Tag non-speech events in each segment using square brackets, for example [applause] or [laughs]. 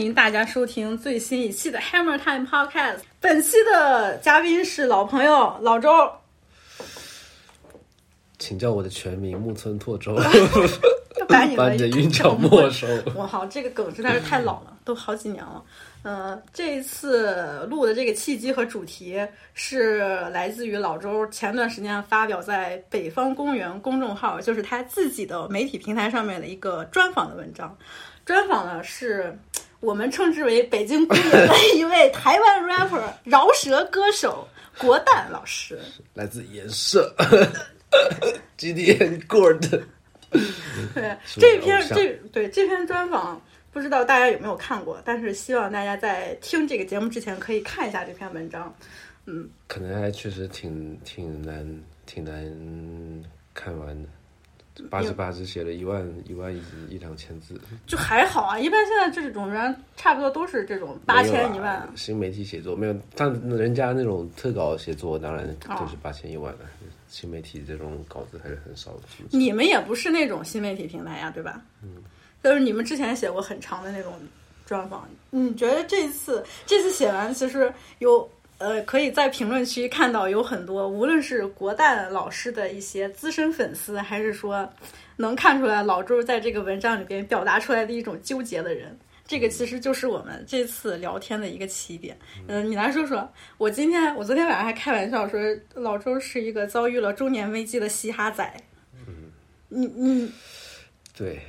欢迎大家收听最新一期的 Hammer Time Podcast。本期的嘉宾是老朋友老周，请叫我的全名木村拓周，[laughs] 把你 [laughs] 把你的的韵脚没收。[laughs] 我靠，这个梗实在是太老了，都好几年了。呃，这一次录的这个契机和主题是来自于老周前段时间发表在北方公园公众号，就是他自己的媒体平台上面的一个专访的文章。专访呢是我们称之为北京公园的一位台湾 rapper 饶舌歌手国蛋老师。[laughs] 来自颜色，GDN Good。[laughs] 对是我的这篇这对这篇专访，不知道大家有没有看过，但是希望大家在听这个节目之前可以看一下这篇文章。嗯可能还确实挺挺难挺难看完的。八十八只写了一万一万一一两千字，就还好啊，一般现在这种人差不多都是这种八千一万。新媒体写作没有，但人家那种特稿写作当然哦都是八千一万的。新媒体这种稿子还是很少的。你们也不是那种新媒体平台呀，对吧？嗯，就是你们之前写过很长的那种专访，你觉得这次这次写完，其实有呃，可以在评论区看到有很多，无论是国蛋老师的一些资深粉丝，还是说能看出来老周在这个文章里边表达出来的一种纠结的人。这个其实就是我们这次聊天的一个起点。嗯、你来说说，我今天我昨天晚上还开玩笑说，老周是一个遭遇了中年危机的嘻哈仔。嗯你你对，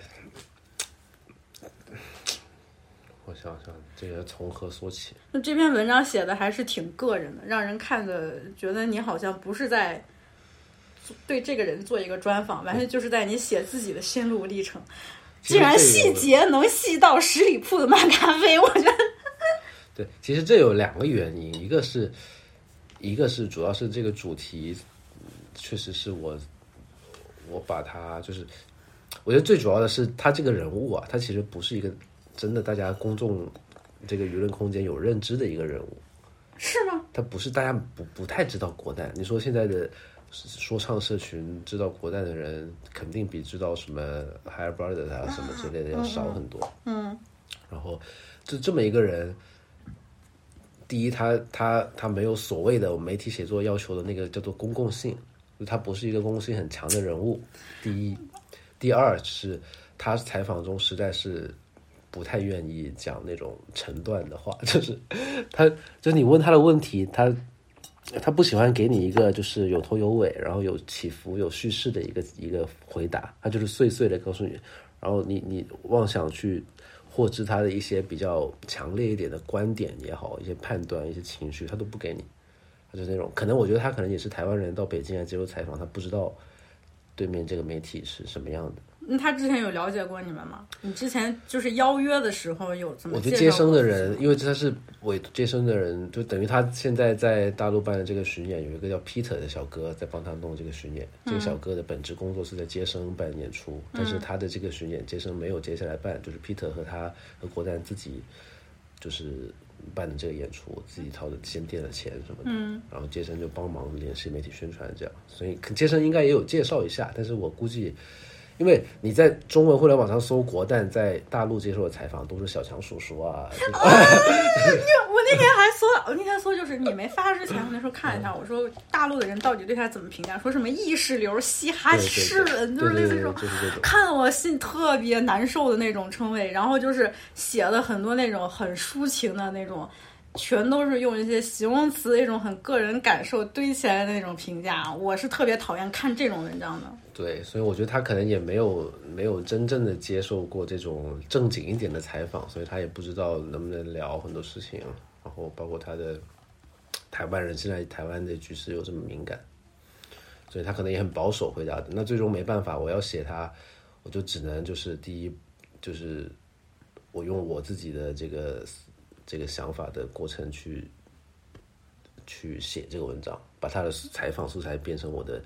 我想想，这个从何说起？那这篇文章写的还是挺个人的，让人看着觉得你好像不是在对这个人做一个专访，完全就是在你写自己的心路历程。竟然细节能细到十里铺的漫咖啡，我觉得 [laughs] 对，其实这有两个原因，一个是，一个是主要是这个主题，嗯确实是我，我把它就是，我觉得最主要的是他这个人物啊，他其实不是一个真的大家公众这个舆论空间有认知的一个人物，是吗？他不是大家不不太知道国代。你说现在的说唱社群知道国代的人，肯定比知道什么 Higher Brother 啊什么之类的要少很多。嗯然后就这么一个人，第一，他他他没有所谓的媒体写作要求的那个叫做公共性，就他不是一个公共性很强的人物。第一，第二是他采访中实在是不太愿意讲那种成段的话，[laughs] 就是他就是你问他的问题，他。他不喜欢给你一个就是有头有尾，然后有起伏、有叙事的一个一个回答，他就是碎碎的告诉你，然后你你妄想去获知他的一些比较强烈一点的观点也好，一些判断、一些情绪，他都不给你。他就那种，可能我觉得他可能也是台湾人到北京来接受采访，他不知道对面这个媒体是什么样的。那他之前有了解过你们吗？你之前就是邀约的时候有怎么我觉得接生的人，因为他是委接生的人，就等于他现在在大陆办的这个巡演，有一个叫 Peter 的小哥在帮他弄这个巡演。这个小哥的本职工作是在接生办演出，但是他的这个巡演接生没有接下来办，就是 Peter 和他和国丹自己就是办的这个演出，自己掏的先垫了钱什么的，嗯，然后接生就帮忙联系媒体宣传这样，所以接生应该也有介绍一下，但是我估计。因为你在中文互联网上搜国蛋在大陆接受的采访，都是小强叔叔啊，[laughs] 就是我那天还搜，我那天搜就是你没发之前，我那时候看一下，我说大陆的人到底对他怎么评价？说什么意识流、嘻哈诗人，就是类似这种。看得我心特别难受的那种称谓。然后就是写了很多那种很抒情的那种，全都是用一些形容词，一种很个人感受堆起来的那种评价。我是特别讨厌看这种文章的。对，所以我觉得他可能也没有没有真正的接受过这种正经一点的采访，所以他也不知道能不能聊很多事情，然后包括他的台湾人现在台湾的局势又这么敏感，所以他可能也很保守回答的。那最终没办法，我要写他，我就只能就是第一就是我用我自己的这个这个想法的过程去去写这个文章，把他的采访素材变成我的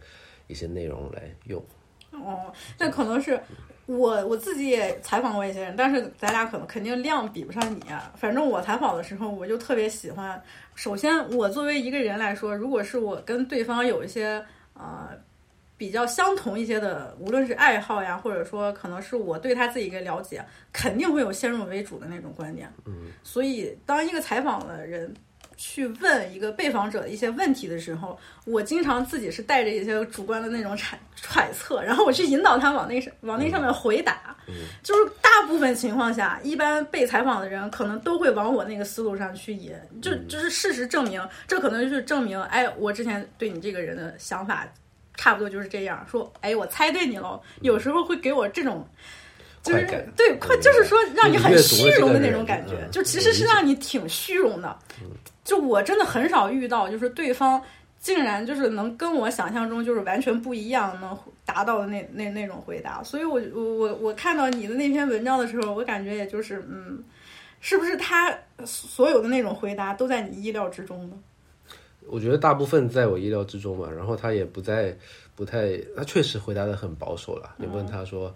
一些内容来用。哦，那可能是我我自己也采访过一些人，但是咱俩可能肯定量比不上你啊。反正我采访的时候，我就特别喜欢。首先，我作为一个人来说，如果是我跟对方有一些呃比较相同一些的，无论是爱好呀，或者说可能是我对他自己一个了解，肯定会有先入为主的那种观点。嗯，所以当一个采访的人去问一个被访者一些问题的时候，我经常自己是带着一些主观的那种揣揣测，然后我去引导他往那上往那上面回答。嗯，就是大部分情况下，一般被采访的人可能都会往我那个思路上去引，就嗯就是事实证明，这可能就是证明，哎，我之前对你这个人的想法。差不多就是这样说，哎，我猜对你了。有时候会给我这种，就是对快，就是说让你很虚荣的那种感觉，嗯就其实是让你挺虚荣的。就我真的很少遇到，就是对方竟然就是能跟我想象中就是完全不一样，能达到的那那那种回答。所以我我我我看到你的那篇文章的时候，我感觉也就是嗯，是不是他所有的那种回答都在你意料之中呢？我觉得大部分在我意料之中嘛，然后他也不在，不太，他确实回答的很保守了。你问他说，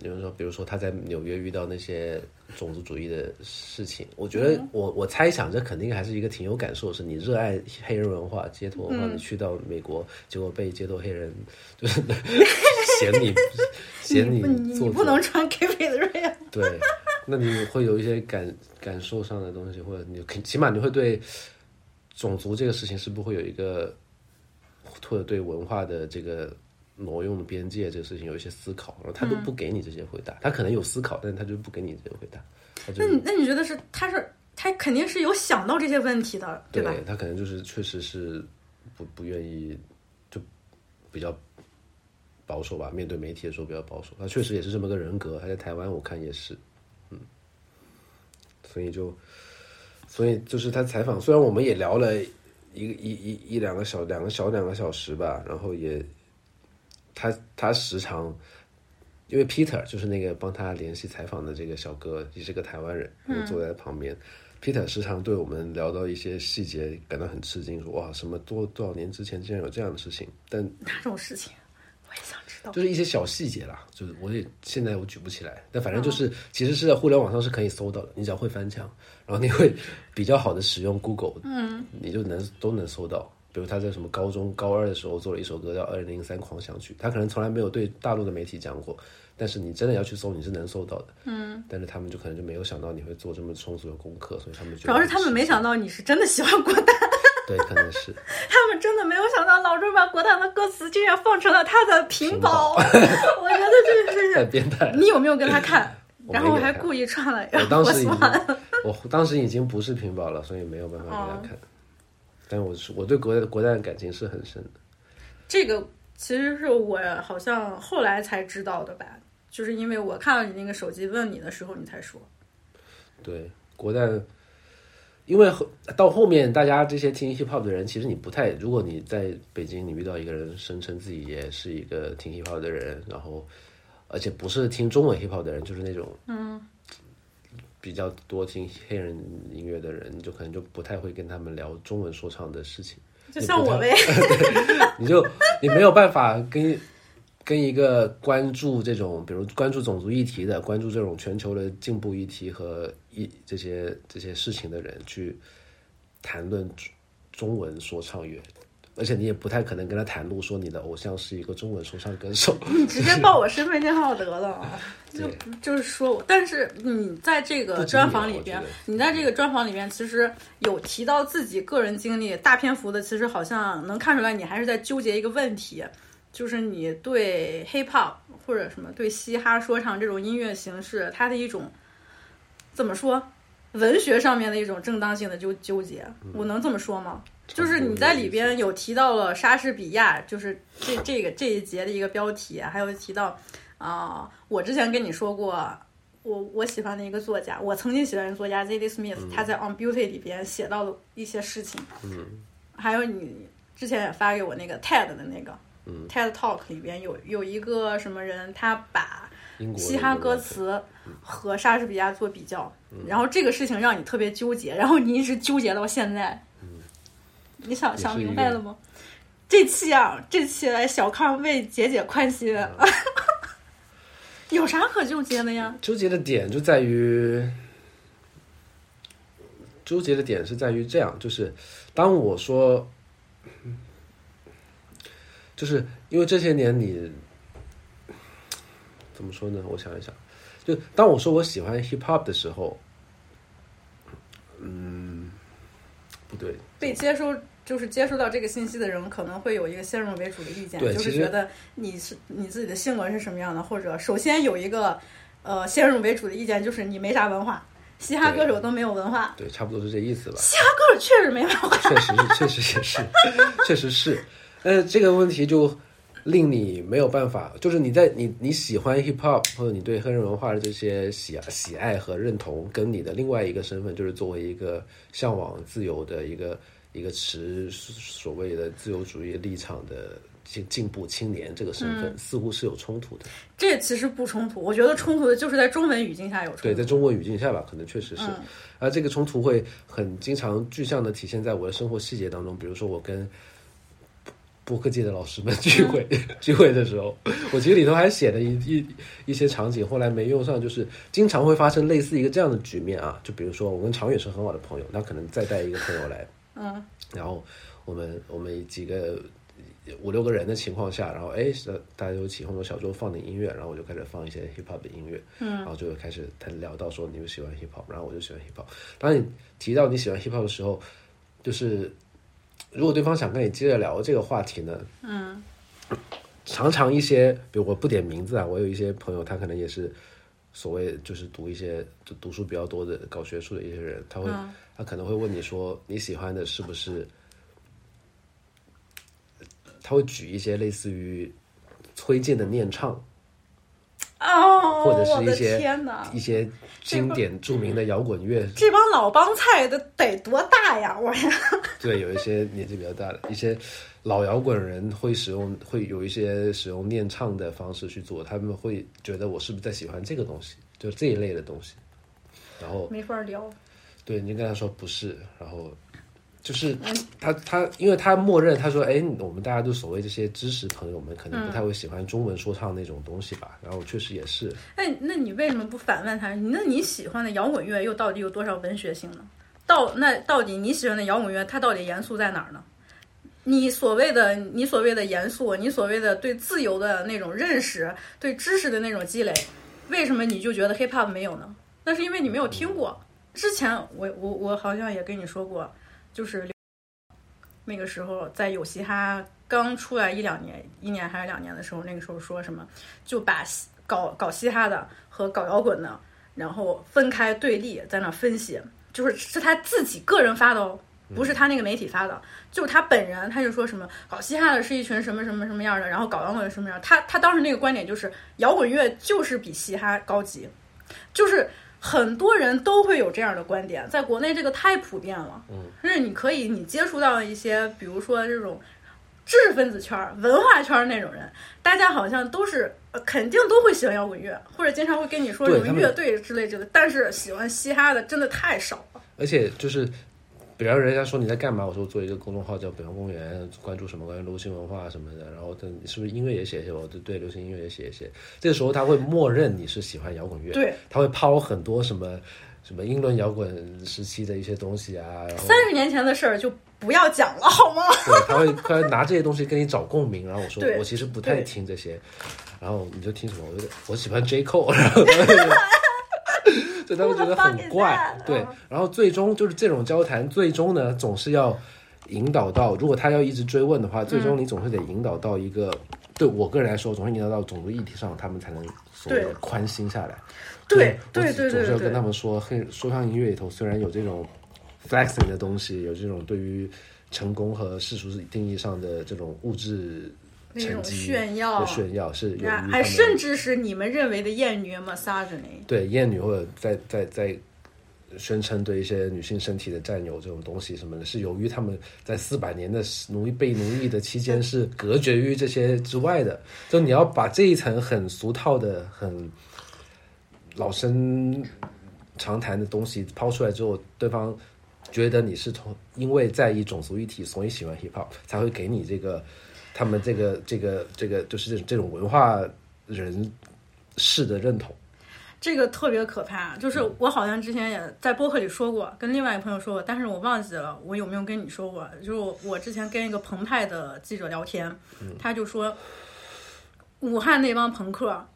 你问说，比如说他在纽约遇到那些种族主义的事情，我觉得我我猜想这肯定还是一个挺有感受，是你热爱黑人文化、街头文化，你去到美国，结果被街头黑人就是 [laughs] 嫌你嫌你你做你不能穿 Keep It Real。对，那你会有一些感感受上的东西，或者你起码你会对。种族这个事情是不会有一个，或者对文化的这个挪用的边界这个事情有一些思考，然后他都不给你这些回答，他可能有思考，但是他就不给你这些回答。那你那你觉得是他是他肯定是有想到这些问题的，对吧？他可能就是确实是不不愿意，就比较保守吧。面对媒体的时候比较保守，他确实也是这么个人格。他在台湾我看也是，嗯，所以就。所以就是他采访，虽然我们也聊了一个一一一两个小两个小两个小时吧，然后也他他时常因为 Peter 就是那个帮他联系采访的这个小哥，也是个台湾人，就坐在旁边。Peter 时常对我们聊到一些细节感到很吃惊，说哇什么多多少年之前竟然有这样的事情，但哪种事情我也想知道。就是一些小细节啦，就是我也现在我举不起来，但反正就是、其实是在互联网上是可以搜到的，你只要会翻墙，然后你会比较好的使用 Google，嗯，你就能都能搜到。比如他在什么高中高二的时候做了一首歌叫《二零零三狂想曲》，他可能从来没有对大陆的媒体讲过，但是你真的要去搜，你是能搜到的。嗯，但是他们就可能就没有想到你会做这么充足的功课，所以他们主要是他们没想到你是真的喜欢国 [laughs] 蛋。对，可能是 [laughs] 他们真的没有想到老周把国蛋的歌词竟然放成了他的屏保，[laughs] 我觉得这是太变态。你有没有跟他看？[coughs] 然后我还故意串了，我当时已经我，我当时已经不是屏保了，所以没有办法给他看。哦、但我是我对国国蛋的感情是很深的。这个其实是我好像后来才知道的吧，就是因为我看到你那个手机问你的时候，你才说。对，国蛋。因为到后面，大家这些听 hip hop 的人，其实你不太，如果你在北京，你遇到一个人声称自己也是一个听 hip hop 的人，然后而且不是听中文 hip hop 的人，就是那种嗯比较多听黑人音乐的人，你就可能就不太会跟他们聊中文说唱的事情。就像我呗，你 [laughs] 就你没有办法跟跟一个关注这种，比如关注种族议题的，关注这种全球的进步议题和一这些这些事情的人去谈论中文说唱乐，而且你也不太可能跟他袒露说你的偶像是一个中文说唱歌手。[laughs] 你直接报我身份证号得了，[laughs] 就就是说我，但是你在这个专访里边，你在这个专访里边其实有提到自己个人经历，大篇幅的，其实好像能看出来你还是在纠结一个问题。就是你对 hip hop 或者什么对嘻哈说唱这种音乐形式，它的一种怎么说，文学上面的一种正当性的纠纠结，我能这么说吗？就是你在里边有提到了莎士比亚，就是这这个这一节的一个标题，还有提到啊、呃，我之前跟你说过，我我喜欢的一个作家，我曾经喜欢的作家 Z.D. Smith，、嗯、他在《On Beauty》里边写到了一些事情，嗯，还有你之前也发给我那个 TED 的那个。嗯、TED Talk 里边有有一个什么人，他把嘻哈歌词和莎士比亚做比较，嗯、然后这个事情让你特别纠结，然后你一直纠结到现在。嗯、你想想明白了吗？这期啊，这期来小康为姐姐宽心，嗯、[laughs] 有啥可纠结的呀？纠结的点就在于，纠结的点是在于这样，就是当我说。就是因为这些年你怎么说呢？我想一想，就当我说我喜欢 hip hop 的时候，嗯，不对，被接收就是接收到这个信息的人，可能会有一个先入为主的意见，就是觉得你是你自己的性格是什么样的，或者首先有一个呃先入为主的意见，就是你没啥文化，嘻哈歌手都没有文化，对，差不多是这意思吧。嘻哈歌手确实没文化。确实是，确实也是，确实是。呃，这个问题就令你没有办法，就是你在你你喜欢 hip hop 或者你对黑人文化的这些喜喜爱和认同，跟你的另外一个身份，就是作为一个向往自由的一个一个持所谓的自由主义立场的进进步青年这个身份，似乎是有冲突的。这其实不冲突，我觉得冲突的就是在中文语境下有冲突。对，在中国语境下吧，可能确实是。嗯而这个冲突会很经常具象的体现在我的生活细节当中，比如说我跟播客界的老师们聚会、[laughs] 聚会的时候，我其实里头还写了一一一些场景，后来没用上，就是经常会发生类似一个这样的局面啊，就比如说我跟常远是很好的朋友，他可能再带一个朋友来，嗯。[laughs] 然后我们我们几个五六个人的情况下，然后哎，呃大家就一起或者小周放点音乐，然后我就开始放一些 hip hop 的音乐，嗯，然后就开始他聊到说你们喜欢 hip hop，然后我就喜欢 hip hop。当你提到你喜欢 hip hop 的时候，就是如果对方想跟你接着聊这个话题呢，嗯常常一些，比如我不点名字啊，我有一些朋友，他可能也是所谓就是读一些就读书比较多的搞学术的一些人，他会、嗯他可能会问你说你喜欢的是不是？他会举一些类似于崔健的念唱，哦，或者是一些天哪，一些经典著名的摇滚乐，这帮老帮菜的得多大呀！我呀，[laughs] 对，有一些年纪比较大的一些老摇滚人会使用，会有一些使用念唱的方式去做，他们会觉得我是不是在喜欢这个东西，就是这一类的东西。然后没法聊。对你跟他说不是，然后就是他他，因为他默认他说，哎，我们大家都所谓这些知识朋友们，可能不太会喜欢中文说唱那种东西吧。然后确实也是，哎那你为什么不反问他？那你喜欢的摇滚乐又到底有多少文学性呢？到那到底你喜欢的摇滚乐，它到底严肃在哪儿呢？你所谓的你所谓的严肃，你所谓的对自由的那种认识，对知识的那种积累，为什么你就觉得 hip hop 没有呢？那是因为你没有听过。之前我我我好像也跟你说过，就是那个时候在有嘻哈刚出来一两年，一年还是两年的时候，那个时候说什么就把嘻搞搞嘻哈的和搞摇滚的，然后分开对立，在那分析，就是是他自己个人发的哦，不是他那个媒体发的，就是他本人，他就说什么搞嘻哈的是一群什么什么什么样的，然后搞摇滚的什么样，他他当时那个观点就是摇滚乐就是比嘻哈高级，就是。很多人都会有这样的观点，在国内这个太普遍了。嗯，就是你可以你接触到一些，比如说这种知识分子圈儿、文化圈儿那种人，大家好像都是、呃、肯定都会喜欢摇滚乐，或者经常会跟你说什么乐队之类之类的。但是喜欢嘻哈的真的太少了。而且就是，比方人家说你在干嘛，我说做一个公众号叫北方公园，关注什么关于流行文化什么的，然后他你是不是音乐也写一写，我就对流行音乐也写一写。这个时候他会默认你是喜欢摇滚乐，对，他会抛很多什么什么英伦摇滚时期的一些东西啊，三十年前的事儿就不要讲了，好吗？对，他会他会拿这些东西跟你找共鸣，然后我说我其实不太听这些，然后你就听什么？我就我喜欢 J Cole，然后 [laughs] 对他们觉得很怪？对嗯，然后最终就是这种交谈，最终呢总是要引导到，如果他要一直追问的话，最终嗯你总是得引导到一个，对我个人来说，总是引导到种族议题上，他们才能所谓的宽心下来。对我对对对对总是要跟他们说，黑说唱音乐里头虽然有这种 flexing 的东西，有这种对于成功和世俗定义上的这种物质成绩炫耀炫耀，是还甚至是你们认为的艳女 misogyny。对艳女或者在在在宣称对一些女性身体的占有这种东西什么的，是由于他们在四百年的奴役被奴役的期间是隔绝于这些之外的。就你要把这一层很俗套的、很老生常谈的东西抛出来之后，对方觉得你是从因为在意种族一体，所以喜欢 hip hop，才会给你这个他们这个这个这个就是这种这种文化人士的认同。这个特别可怕。就是我好像之前也在播客里说过，跟另外一个朋友说过，但是我忘记了我有没有跟你说过。就是我之前跟一个澎湃的记者聊天，他就说武汉那帮朋克。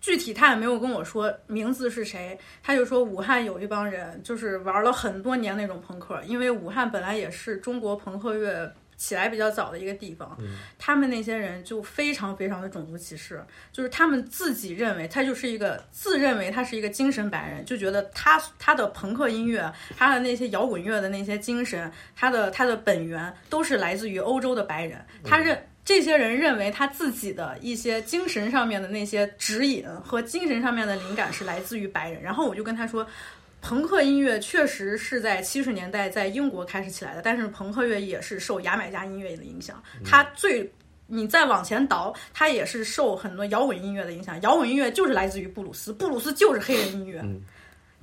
具体他也没有跟我说名字是谁，他就说武汉有一帮人，就是玩了很多年那种朋克，因为武汉本来也是中国朋克乐起来比较早的一个地方，他们那些人就非常非常的种族歧视，就是他们自己认为他就是一个自认为他是一个精神白人，就觉得他他的朋克音乐，他的那些摇滚乐的那些精神，他的他的本源都是来自于欧洲的白人，他认。这些人认为他自己的一些精神上面的那些指引和精神上面的灵感是来自于白人，然后我就跟他说，朋克音乐确实是在七十年代在英国开始起来的，但是朋克乐也是受牙买加音乐的影响，它最你再往前倒，它也是受很多摇滚音乐的影响，摇滚音乐就是来自于布鲁斯，布鲁斯就是黑人音乐。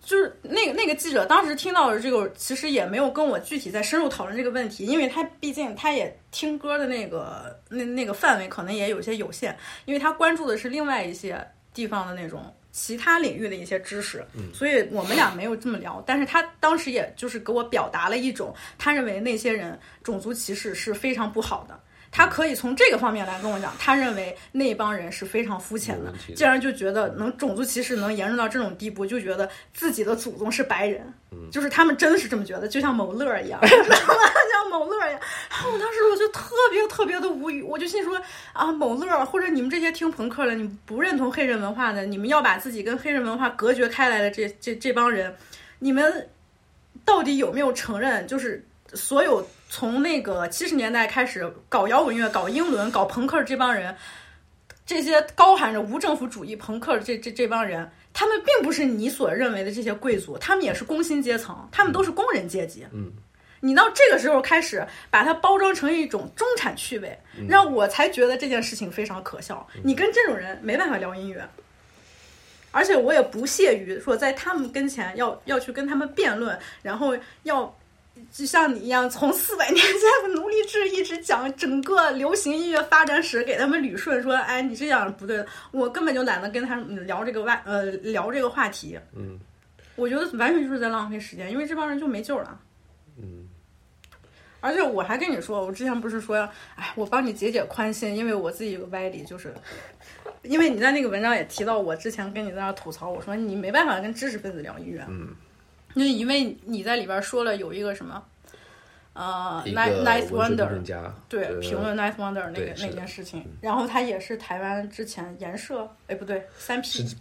就是那个那个记者当时听到的这个，其实也没有跟我具体再深入讨论这个问题，因为他毕竟他也听歌的那个那那个范围可能也有些有限，因为他关注的是另外一些地方的那种其他领域的一些知识，所以我们俩没有这么聊。但是他当时也就是给我表达了一种他认为那些人种族歧视是非常不好的。他可以从这个方面来跟我讲，他认为那帮人是非常肤浅的，竟然就觉得能种族歧视能严重到这种地步，就觉得自己的祖宗是白人，就是他们真的是这么觉得，就像某乐一样，[laughs] 像某乐一样。我当时我就特别特别的无语，我就心说啊，某乐或者你们这些听朋克的，你不认同黑人文化的，你们要把自己跟黑人文化隔绝开来的这这这帮人，你们到底有没有承认，就是所有。从那个七十年代开始搞摇滚乐、搞英伦、搞朋克这帮人，这些高喊着无政府主义朋克的这这这帮人，他们并不是你所认为的这些贵族，他们也是工薪阶层，他们都是工人阶级。嗯，你到这个时候开始把它包装成一种中产趣味，让我才觉得这件事情非常可笑。你跟这种人没办法聊音乐，而且我也不屑于说在他们跟前要要去跟他们辩论，然后要。就像你一样，从四百年前的奴隶制一直讲整个流行音乐发展史，给他们捋顺，说，哎，你这样不对，我根本就懒得跟他聊这个外呃聊这个话题。嗯，我觉得完全就是在浪费时间，因为这帮人就没救了。嗯，而且我还跟你说，我之前不是说，哎，我帮你解解宽心，因为我自己有个歪理，就是因为你在那个文章也提到，我之前跟你在那吐槽，我说你没办法跟知识分子聊音乐。嗯。就因为你在里边说了有一个什么，呃，Nice Wonder，对，评论 Nice Wonder 那个那件事情，然后他也是台湾之前颜社，哎，不对，三 P，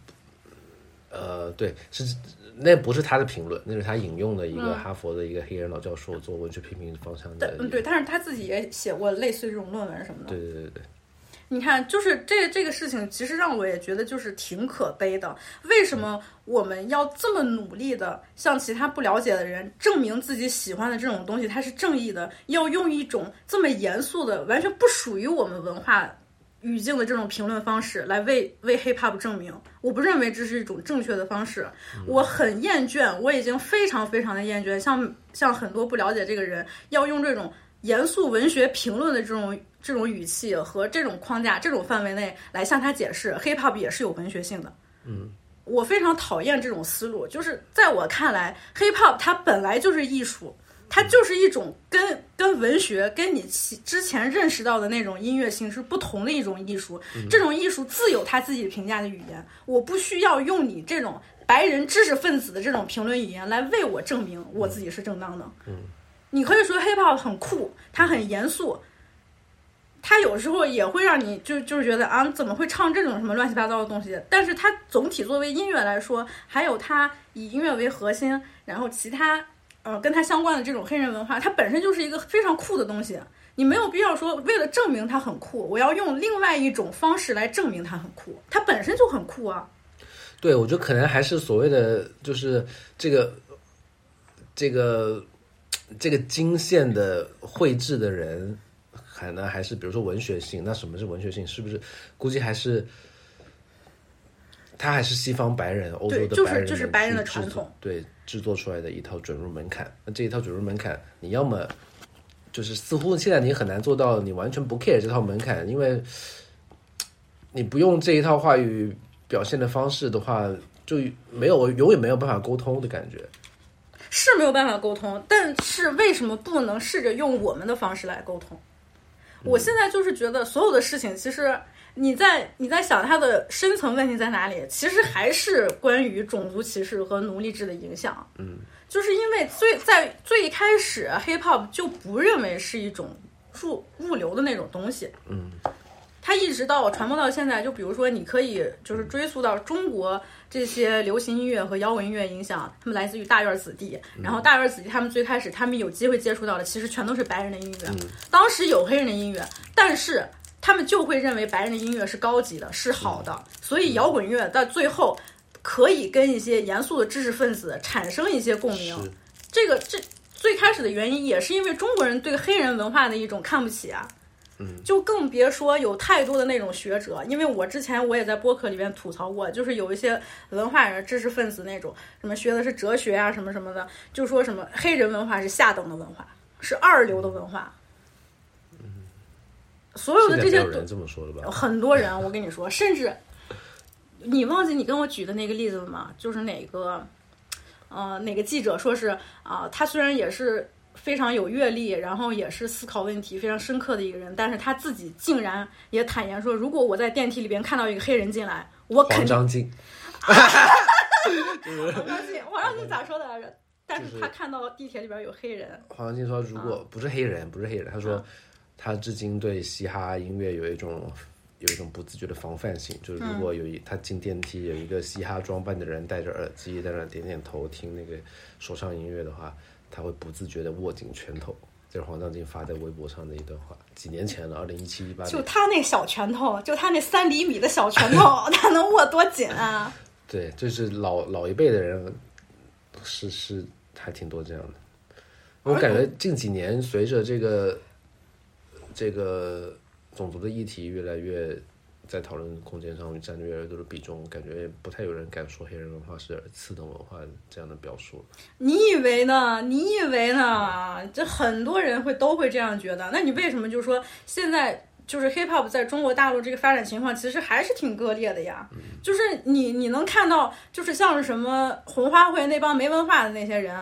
呃，对，是那不是他的评论，那是他引用的一个哈佛的一个黑人老教授做文学批评方向的，嗯，对，但是他自己也写过类似这种论文什么的，对对对对。你看，就是这这个事情，其实让我也觉得就是挺可悲的。为什么我们要这么努力的向其他不了解的人证明自己喜欢的这种东西它是正义的？要用一种这么严肃的、完全不属于我们文化语境的这种评论方式来为为 hiphop 证明？我不认为这是一种正确的方式。我很厌倦，我已经非常非常的厌倦，像像很多不了解这个人要用这种严肃文学评论的这种。这种语气和这种框架、这种范围内来向他解释，hiphop 也是有文学性的。嗯，我非常讨厌这种思路。就是在我看来，hiphop 它本来就是艺术，它就是一种跟跟文学、跟你之前认识到的那种音乐形式不同的一种艺术。这种艺术自有它自己评价的语言，我不需要用你这种白人知识分子的这种评论语言来为我证明我自己是正当的。嗯，你可以说 hiphop 很酷，它很严肃。他有时候也会让你就就是觉得啊，怎么会唱这种什么乱七八糟的东西？但是它总体作为音乐来说，还有它以音乐为核心，然后其他呃跟它相关的这种黑人文化，它本身就是一个非常酷的东西。你没有必要说为了证明它很酷，我要用另外一种方式来证明它很酷。它本身就很酷啊。对，我觉得可能还是所谓的就是这个这个这个经线的绘制的人。可能还是比如说文学性，那什么是文学性？是不是估计还是他还是西方白人、欧洲的白人就是白人的传统对制作出来的一套准入门槛？那这一套准入门槛，你要么就是似乎现在你很难做到你完全不 care 这套门槛，因为你不用这一套话语表现的方式的话，就没有永远没有办法沟通的感觉。是没有办法沟通，但是为什么不能试着用我们的方式来沟通？我现在就是觉得所有的事情，其实你在你在想它的深层问题在哪里，其实还是关于种族歧视和奴隶制的影响。嗯，就是因为最在最一开始，hip hop 就不认为是一种入入流的那种东西。嗯，它一直到传播到现在，就比如说，你可以就是追溯到中国这些流行音乐和摇滚音乐影响，他们来自于大院子弟。然后大院子弟他们最开始他们有机会接触到的，其实全都是白人的音乐。当时有黑人的音乐，但是他们就会认为白人的音乐是高级的，是好的。所以摇滚乐到最后可以跟一些严肃的知识分子产生一些共鸣。这个这最开始的原因也是因为中国人对黑人文化的一种看不起啊。嗯，就更别说有太多的那种学者，因为我之前我也在播客里边吐槽过，就是有一些文化人、知识分子那种，什么学的是哲学啊，什么什么的，就说什么黑人文化是下等的文化，是二流的文化。所有的这些都这么说的吧？很多人，我跟你说，甚至你忘记你跟我举的那个例子了吗？就是哪个，呃，哪个记者说是啊、他虽然也是非常有阅历，然后也是思考问题非常深刻的一个人，但是他自己竟然也坦言说，如果我在电梯里边看到一个黑人进来，我肯定黄章进，[laughs] 黄章进，黄章进咋说的来着？但是他看到地铁里边有黑人，黄章进说，如果不是黑人，不是黑人，他说他至今对嘻哈音乐有一种有一种不自觉的防范性，就是如果有一他进电梯有一个嘻哈装扮的人戴着耳机在那点点头听那个说唱音乐的话，他会不自觉的握紧拳头。这是黄章进发在微博上的一段话，几年前了，二零一七一八。就他那小拳头，就他那三厘米的小拳头，[laughs] 他能握多紧啊？对，就是老老一辈的人是是还挺多这样的。我感觉近几年随着这个这个种族的议题越来越在讨论空间上占据越来越多的比重，感觉不太有人敢说黑人文化是次等文化这样的表述。你以为呢？你以为呢？这很多人会都会这样觉得。那你为什么就说现在就是 hip hop 在中国大陆这个发展情况其实还是挺割裂的呀？就是你你能看到，就是像是什么红花会那帮没文化的那些人。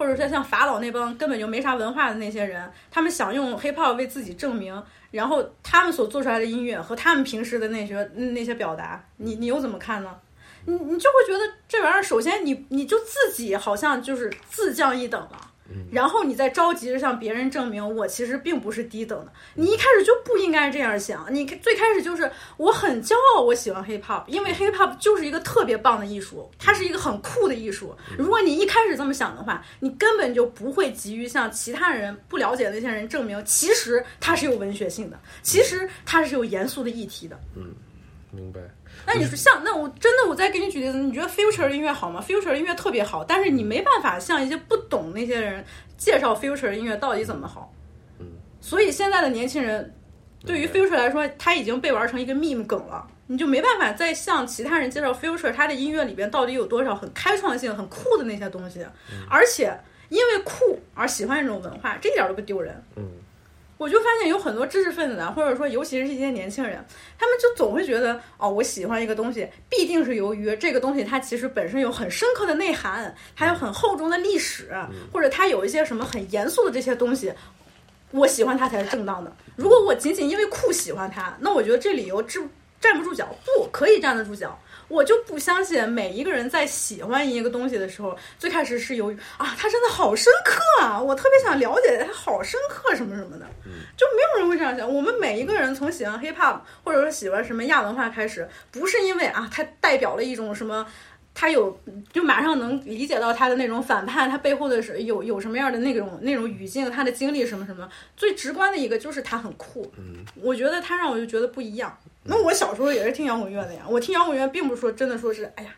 或者说像法老那帮根本就没啥文化的那些人，他们想用 hip hop 为自己证明，然后他们所做出来的音乐和他们平时的那些那些表达，你你又怎么看呢？你你就会觉得这玩意儿，首先你你就自己好像就是自降一等了，然后你再着急着向别人证明我其实并不是低等的，你一开始就不应该这样想。你最开始就是我很骄傲，我喜欢 hip hop，因为 hip hop 就是一个特别棒的艺术，它是一个很酷的艺术。如果你一开始这么想的话，你根本就不会急于向其他人不了解的那些人证明，其实它是有文学性的，其实它是有严肃的议题的。明白？那你说像那我真的我再给你举例子，你觉得 future 音乐好吗？future 音乐特别好，但是你没办法向一些不懂那些人介绍 future 音乐到底怎么好。嗯，所以现在的年轻人对于 future 来说，他已经被玩成一个 meme 梗了，你就没办法再向其他人介绍 future 他的音乐里边到底有多少很开创性、很酷的那些东西，而且因为酷而喜欢这种文化，这一点都不丢人。嗯。我就发现有很多知识分子啊，或者说尤其是一些年轻人，他们就总会觉得，哦，我喜欢一个东西，必定是由于这个东西它其实本身有很深刻的内涵，还有很厚重的历史，或者它有一些什么很严肃的这些东西，我喜欢它才是正当的。如果我仅仅因为酷喜欢它，那我觉得这理由站站不住脚，不可以站得住脚。我就不相信每一个人在喜欢一个东西的时候，最开始是由于啊，它真的好深刻啊，我特别想了解它好深刻什么什么的，就没有人会这样想。我们每一个人从喜欢 hip hop 或者说喜欢什么亚文化开始，不是因为啊，它代表了一种什么。他有就马上能理解到他的那种反叛，他背后的是有有什么样的那种那种语境，他的经历什么什么。最直观的一个就是他很酷，我觉得他让我就觉得不一样。那我小时候也是听摇滚乐的呀，我听摇滚乐并不是说真的说是哎呀，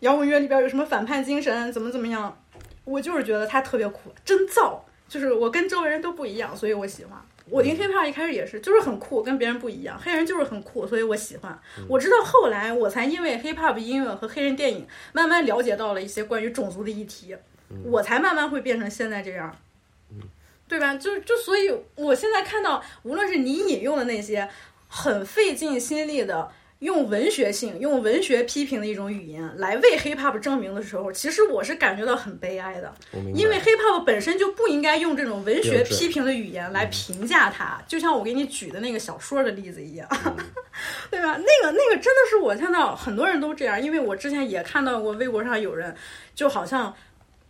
摇滚乐里边有什么反叛精神，怎么怎么样，我就是觉得他特别酷，真燥，就是我跟周围人都不一样，所以我喜欢。我听 hiphop 一开始也是，就是很酷，跟别人不一样。黑人就是很酷，所以我喜欢。我直到后来，我才因为 hiphop 音乐和黑人电影，慢慢了解到了一些关于种族的议题，我才慢慢会变成现在这样，对吧？就就所以，我现在看到，无论是你引用的那些很费尽心力的用文学性、用文学批评的一种语言来为 hip hop 证明的时候，其实我是感觉到很悲哀的，因为 hip hop 本身就不应该用这种文学批评的语言来评价它，就像我给你举的那个小说的例子一样，[laughs] 对吧？那个那个真的是我看到很多人都这样，因为我之前也看到过微博上有人，就好像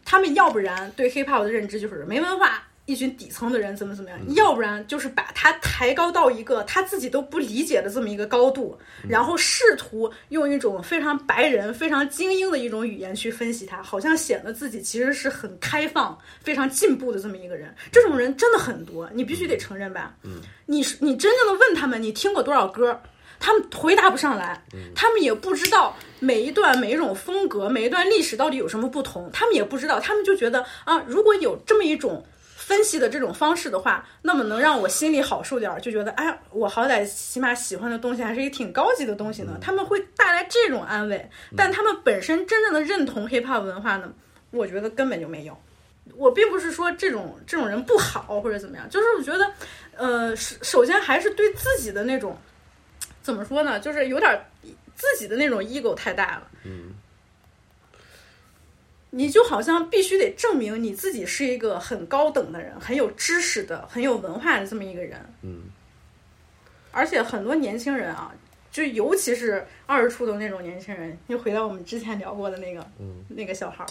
他们要不然对 hip hop 的认知就是没文化。一群底层的人怎么怎么样，要不然就是把他抬高到一个他自己都不理解的这么一个高度，然后试图用一种非常白人、非常精英的一种语言去分析他，好像显得自己其实是很开放、非常进步的这么一个人。这种人真的很多，你必须得承认吧？嗯，你你真正的问他们，你听过多少歌？他们回答不上来，他们也不知道每一段每一种风格、每一段历史到底有什么不同，他们也不知道，他们就觉得啊，如果有这么一种。分析的这种方式的话，那么能让我心里好受点儿，就觉得哎，我好歹起码喜欢的东西还是一个挺高级的东西呢。他们会带来这种安慰，但他们本身真正的认同 hiphop 文化呢，我觉得根本就没有。我并不是说这种这种人不好或者怎么样，就是我觉得，呃，首首先还是对自己的那种怎么说呢，就是有点自己的那种 ego 太大了。嗯。你就好像必须得证明你自己是一个很高等的人，很有知识的、很有文化的这么一个人。嗯。而且很多年轻人啊，就尤其是二十出头那种年轻人，又回到我们之前聊过的那个，嗯，那个小孩儿。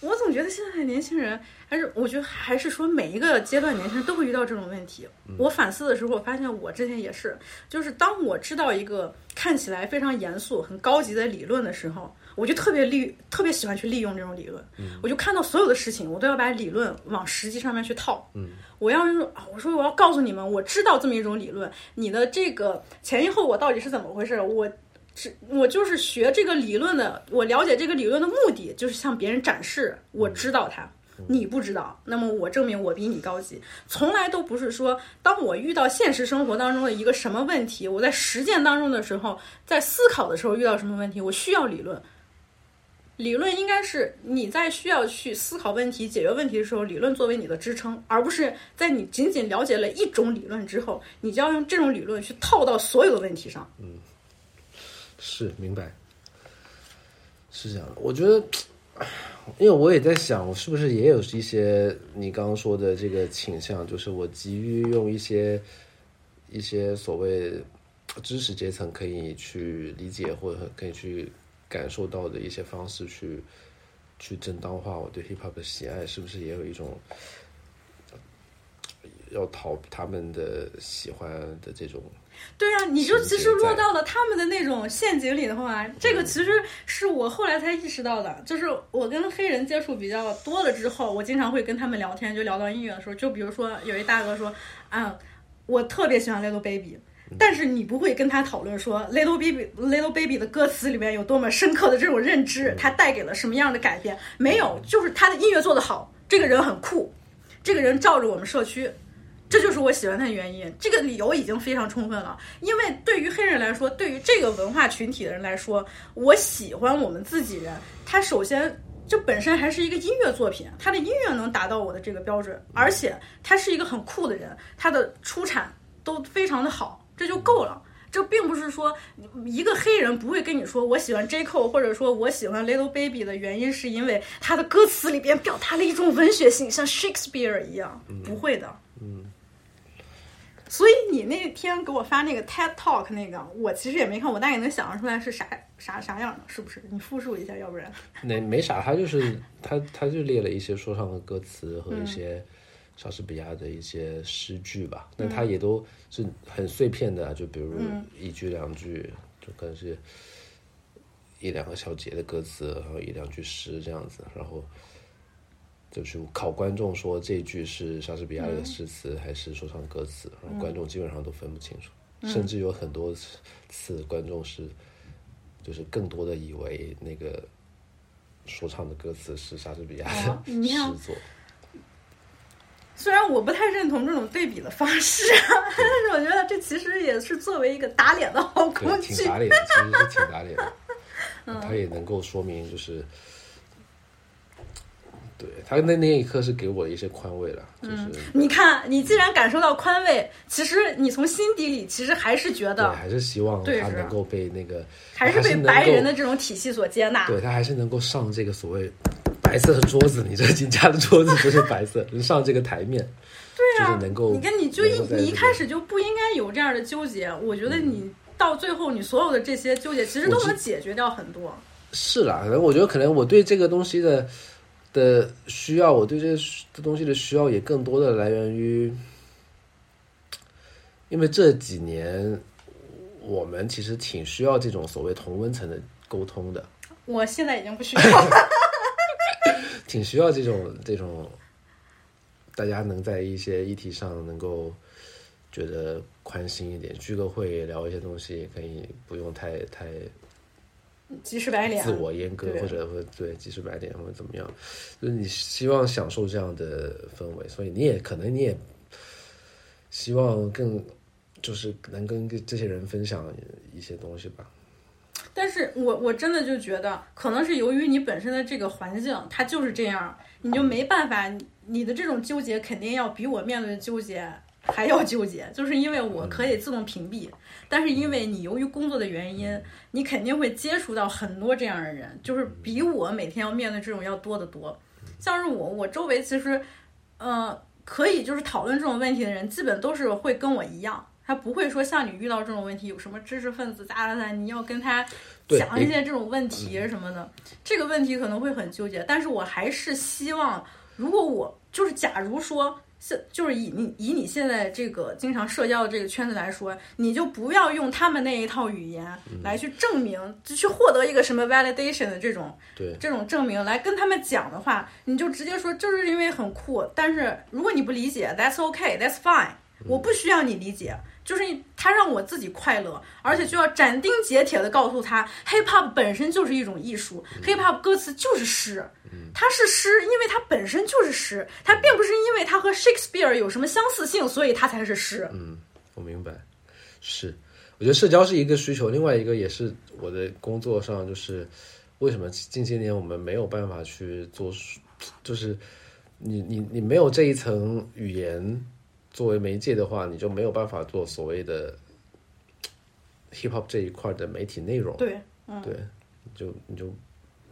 我总觉得现在年轻人，还是我觉得还是说每一个阶段年轻人都会遇到这种问题。我反思的时候，我发现我之前也是，就是当我知道一个看起来非常严肃、很高级的理论的时候。我就特别利，特别喜欢去利用这种理论。我就看到所有的事情，我都要把理论往实际上面去套。我要啊，我说我要告诉你们，我知道这么一种理论，你的这个前因后果到底是怎么回事？我只我就是学这个理论的，我了解这个理论的目的就是向别人展示我知道它，你不知道，那么我证明我比你高级。从来都不是说，当我遇到现实生活当中的一个什么问题，我在实践当中的时候，在思考的时候遇到什么问题，我需要理论。理论应该是你在需要去思考问题、解决问题的时候，理论作为你的支撑，而不是在你仅仅了解了一种理论之后，你就要用这种理论去套到所有的问题上。嗯，是明白，是这样的。我觉得，因为我也在想，我是不是也有一些你刚刚说的这个倾向，就是我急于用一些一些所谓知识阶层可以去理解或者可以去。感受到的一些方式去去正当化我对 hip hop 的喜爱，是不是也有一种要讨他们的喜欢的这种？对啊，你就其实落到了他们的那种陷阱里的话，这个其实是我后来才意识到的。就是我跟黑人接触比较多了之后，我经常会跟他们聊天，就聊到音乐的时候，就比如说有一大哥说啊，我特别喜欢 Little Baby。但是你不会跟他讨论说 Little Baby Little Baby 的歌词里面有多么深刻的这种认知，它带给了什么样的改变？没有，就是他的音乐做得好，这个人很酷，这个人罩着我们社区，这就是我喜欢他的原因。这个理由已经非常充分了。因为对于黑人来说，对于这个文化群体的人来说，我喜欢我们自己人，他首先这本身还是一个音乐作品，他的音乐能达到我的这个标准，而且他是一个很酷的人，他的出产都非常的好。这就够了，这并不是说一个黑人不会跟你说我喜欢 J Cole 或者说我喜欢 Little Baby 的原因是因为他的歌词里边表达了一种文学性，像 Shakespeare 一样，不会的。嗯。所以你那天给我发那个 TED Talk 那个，我其实也没看，我大概能想象出来是啥啥啥样的，是不是？你复述一下，要不然。那没啥，他就是他他就列了一些说唱的歌词和一些。莎士比亚的一些诗句吧，那他也都是很碎片的，就比如一句两句，就可能是一两个小节的歌词，然后一两句诗这样子，然后就是考观众说这句是莎士比亚的诗词还是说唱歌词，然后观众基本上都分不清楚，甚至有很多次观众是就是更多的以为那个说唱的歌词是莎士比亚的诗作。虽然我不太认同这种对比的方式，[laughs] 但是我觉得这其实也是作为一个打脸的好工具。挺打脸，其实是挺打脸的。[laughs] 嗯，它也能够说明，就是对他那那一刻是给我一些宽慰了，就是、你看，你既然感受到宽慰，其实你从心底里其实还是觉对，得，还是希望他能够被那个，还是被白人的这种体系所接纳。对他还是能够上这个所谓白色的桌子，你这金家的桌子不是白色，能 [laughs] 上这个台面，对啊，就是能够你跟，你就一你一开始就不应该有这样的纠结。我觉得你到最后，你所有的这些纠结，其实都能解决掉很多。是啦，可能我觉得可能我对这个东西的的需要，我对这这东西的需要也更多的来源于，因为这几年我们其实挺需要这种所谓同温层的沟通的，我现在已经不需要了。[laughs] 挺需要这种这种大家能在一些议题上能够觉得宽心一点，聚个会聊一些东西，可以不用太太急赤白脸，自我阉割或者或者对几十百点或者怎么样，就是你希望享受这样的氛围，所以你也可能你也希望更就是能跟这些人分享一些东西吧。但是我我真的就觉得，可能是由于你本身的这个环境，它就是这样，你就没办法，你的这种纠结肯定要比我面对的纠结还要纠结，就是因为我可以自动屏蔽，但是因为你由于工作的原因，你肯定会接触到很多这样的人，就是比我每天要面对这种要多得多。像是我，我周围其实，呃，可以就是讨论这种问题的人，基本都是会跟我一样。他不会说像你遇到这种问题，有什么知识分子咋咋咋，你要跟他讲一些这种问题什么的，这个问题可能会很纠结。但是我还是希望，如果我就是假如说，现就是以你以你现在这个经常社交的这个圈子来说，你就不要用他们那一套语言来去证明，就去获得一个什么 validation 的这种对，这种证明来跟他们讲的话，你就直接说就是因为很酷。但是如果你不理解，that's okay，that's fine，我不需要你理解。就是他让我自己快乐，而且就要斩钉截铁的告诉他，hip hop 本身就是一种艺术，hip hop 歌词就是诗，它是诗，因为它本身就是诗，它并不是因为它和 Shakespeare 有什么相似性，所以它才是诗。嗯，我明白，是，我觉得社交是一个需求，另外一个也是我的工作上，就是为什么近些年我们没有办法去做，就是你你你没有这一层语言作为媒介的话，你就没有办法做所谓的 hip hop 这一块的媒体内容，对，嗯。对，就你就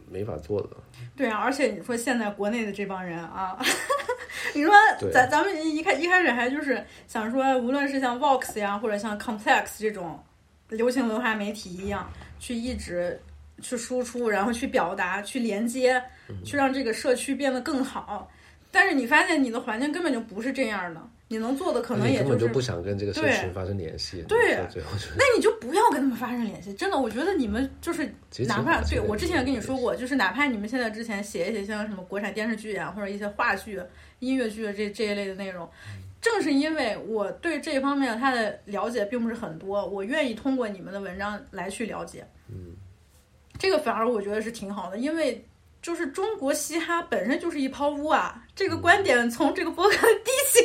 没法做的。对啊，而且你说现在国内的这帮人啊，[laughs] 你说咱咱们一开一开始还就是想说，无论是像 Vox 呀，或者像 Complex 这种流行文化媒体一样，去一直去输出，然后去表达，去连接，去让这个社区变得更好。但是你发现你的环境根本就不是这样的，你能做的可能你也是根本就不想跟这个社对群发生联系，对到最后就那你就不要跟他们发生联系。真的，我觉得你们就是哪怕对我之前也跟你说过，就是哪怕你们现在之前写一写像什么国产电视剧啊，或者一些话剧、音乐剧这这一类的内容，正是因为我对这一方面他的了解并不是很多，我愿意通过你们的文章来去了解。嗯，这个反而我觉得是挺好的，因为。就是中国嘻哈本身就是一泡污啊！这个观点从这个博客的第一期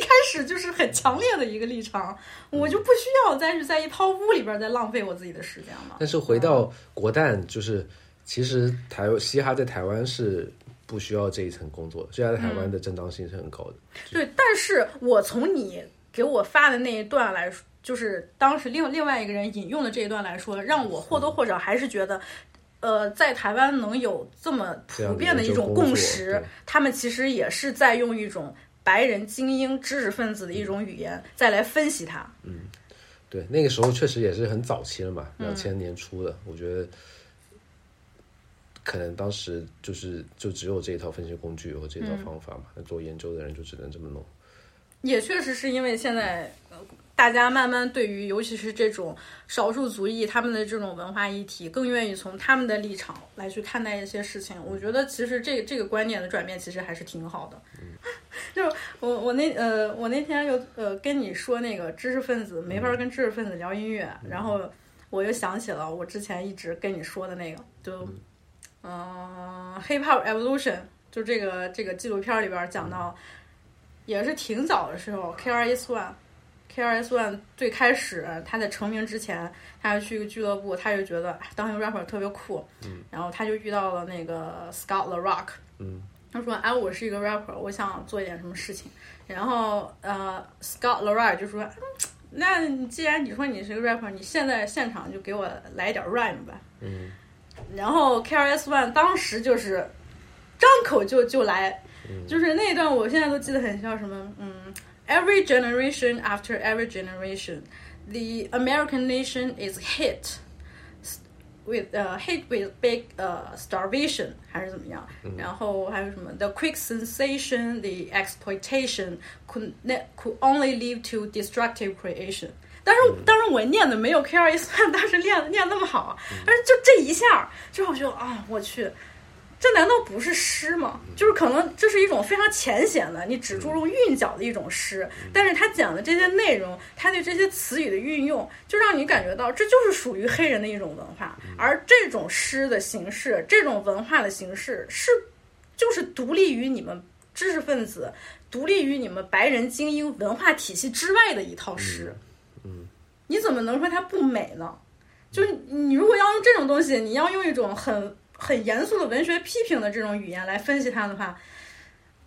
开始就是很强烈的一个立场，我就不需要再是在一泡屋里边再浪费我自己的时间了。但是回到国诞，就是其实台嘻哈在台湾是不需要这一层工作的，嘻哈在台湾的正当性是很高的。对，但是我从你给我发的那一段来说，就是当时另另外一个人引用的这一段来说，让我或多或少还是觉得。呃，在台湾能有这么普遍的一种共识，他们其实也是在用一种白人精英知识分子的一种语言再来分析它。嗯，对，那个时候确实也是很早期了嘛，嗯两千年初的，我觉得可能当时就是就只有这一套分析工具和这套方法嘛，那、做研究的人就只能这么弄。也确实是因为现在。呃大家慢慢对于，尤其是这种少数族裔他们的这种文化议题，更愿意从他们的立场来去看待一些事情。我觉得其实这这个观念的转变其实还是挺好的。[laughs] 就我我那呃我那天就呃跟你说那个知识分子没法跟知识分子聊音乐，然后我又想起了我之前一直跟你说的那个，就嗯、呃、Hip Hop Evolution，就这个这个纪录片里边讲到，也是挺早的时候，KRS One。KRS One 最开始他在成名之前，他去一个俱乐部，他就觉得当一个 rapper 特别酷，嗯，然后他就遇到了那个 Scott La Rock，嗯，他说：“哎，我是一个 rapper，我想做一点什么事情。”然后呃，Scott La Rock 就说：“嗯，那既然你说你是个 rapper，你现在现场就给我来一点 rhyme 吧。”嗯。然后 KRS One 当时就是张口就就来，就是那段我现在都记得很像什么，嗯 ，Every generation after every generation, the American nation is hit. with 呃、uh, hit with big 呃、uh, starvation 还是怎么样？嗯、然后还有什么 the quick sensation, the exploitation could could only lead to destructive creation。但是当时我念的没有 K 二一算当时念念那么好，但是就这一下，就我觉得啊，我去。 这难道不是诗吗？就是可能这是一种非常浅显的，你只注重韵脚的一种诗，但是他讲的这些内容，他对这些词语的运用，就让你感觉到这就是属于黑人的一种文化。而这种诗的形式，这种文化的形式，是就是独立于你们知识分子，独立于你们白人精英文化体系之外的一套诗。嗯，你怎么能说它不美呢？就是你如果要用这种东西，你要用一种很。很严肃的文学批评的这种语言来分析它的话，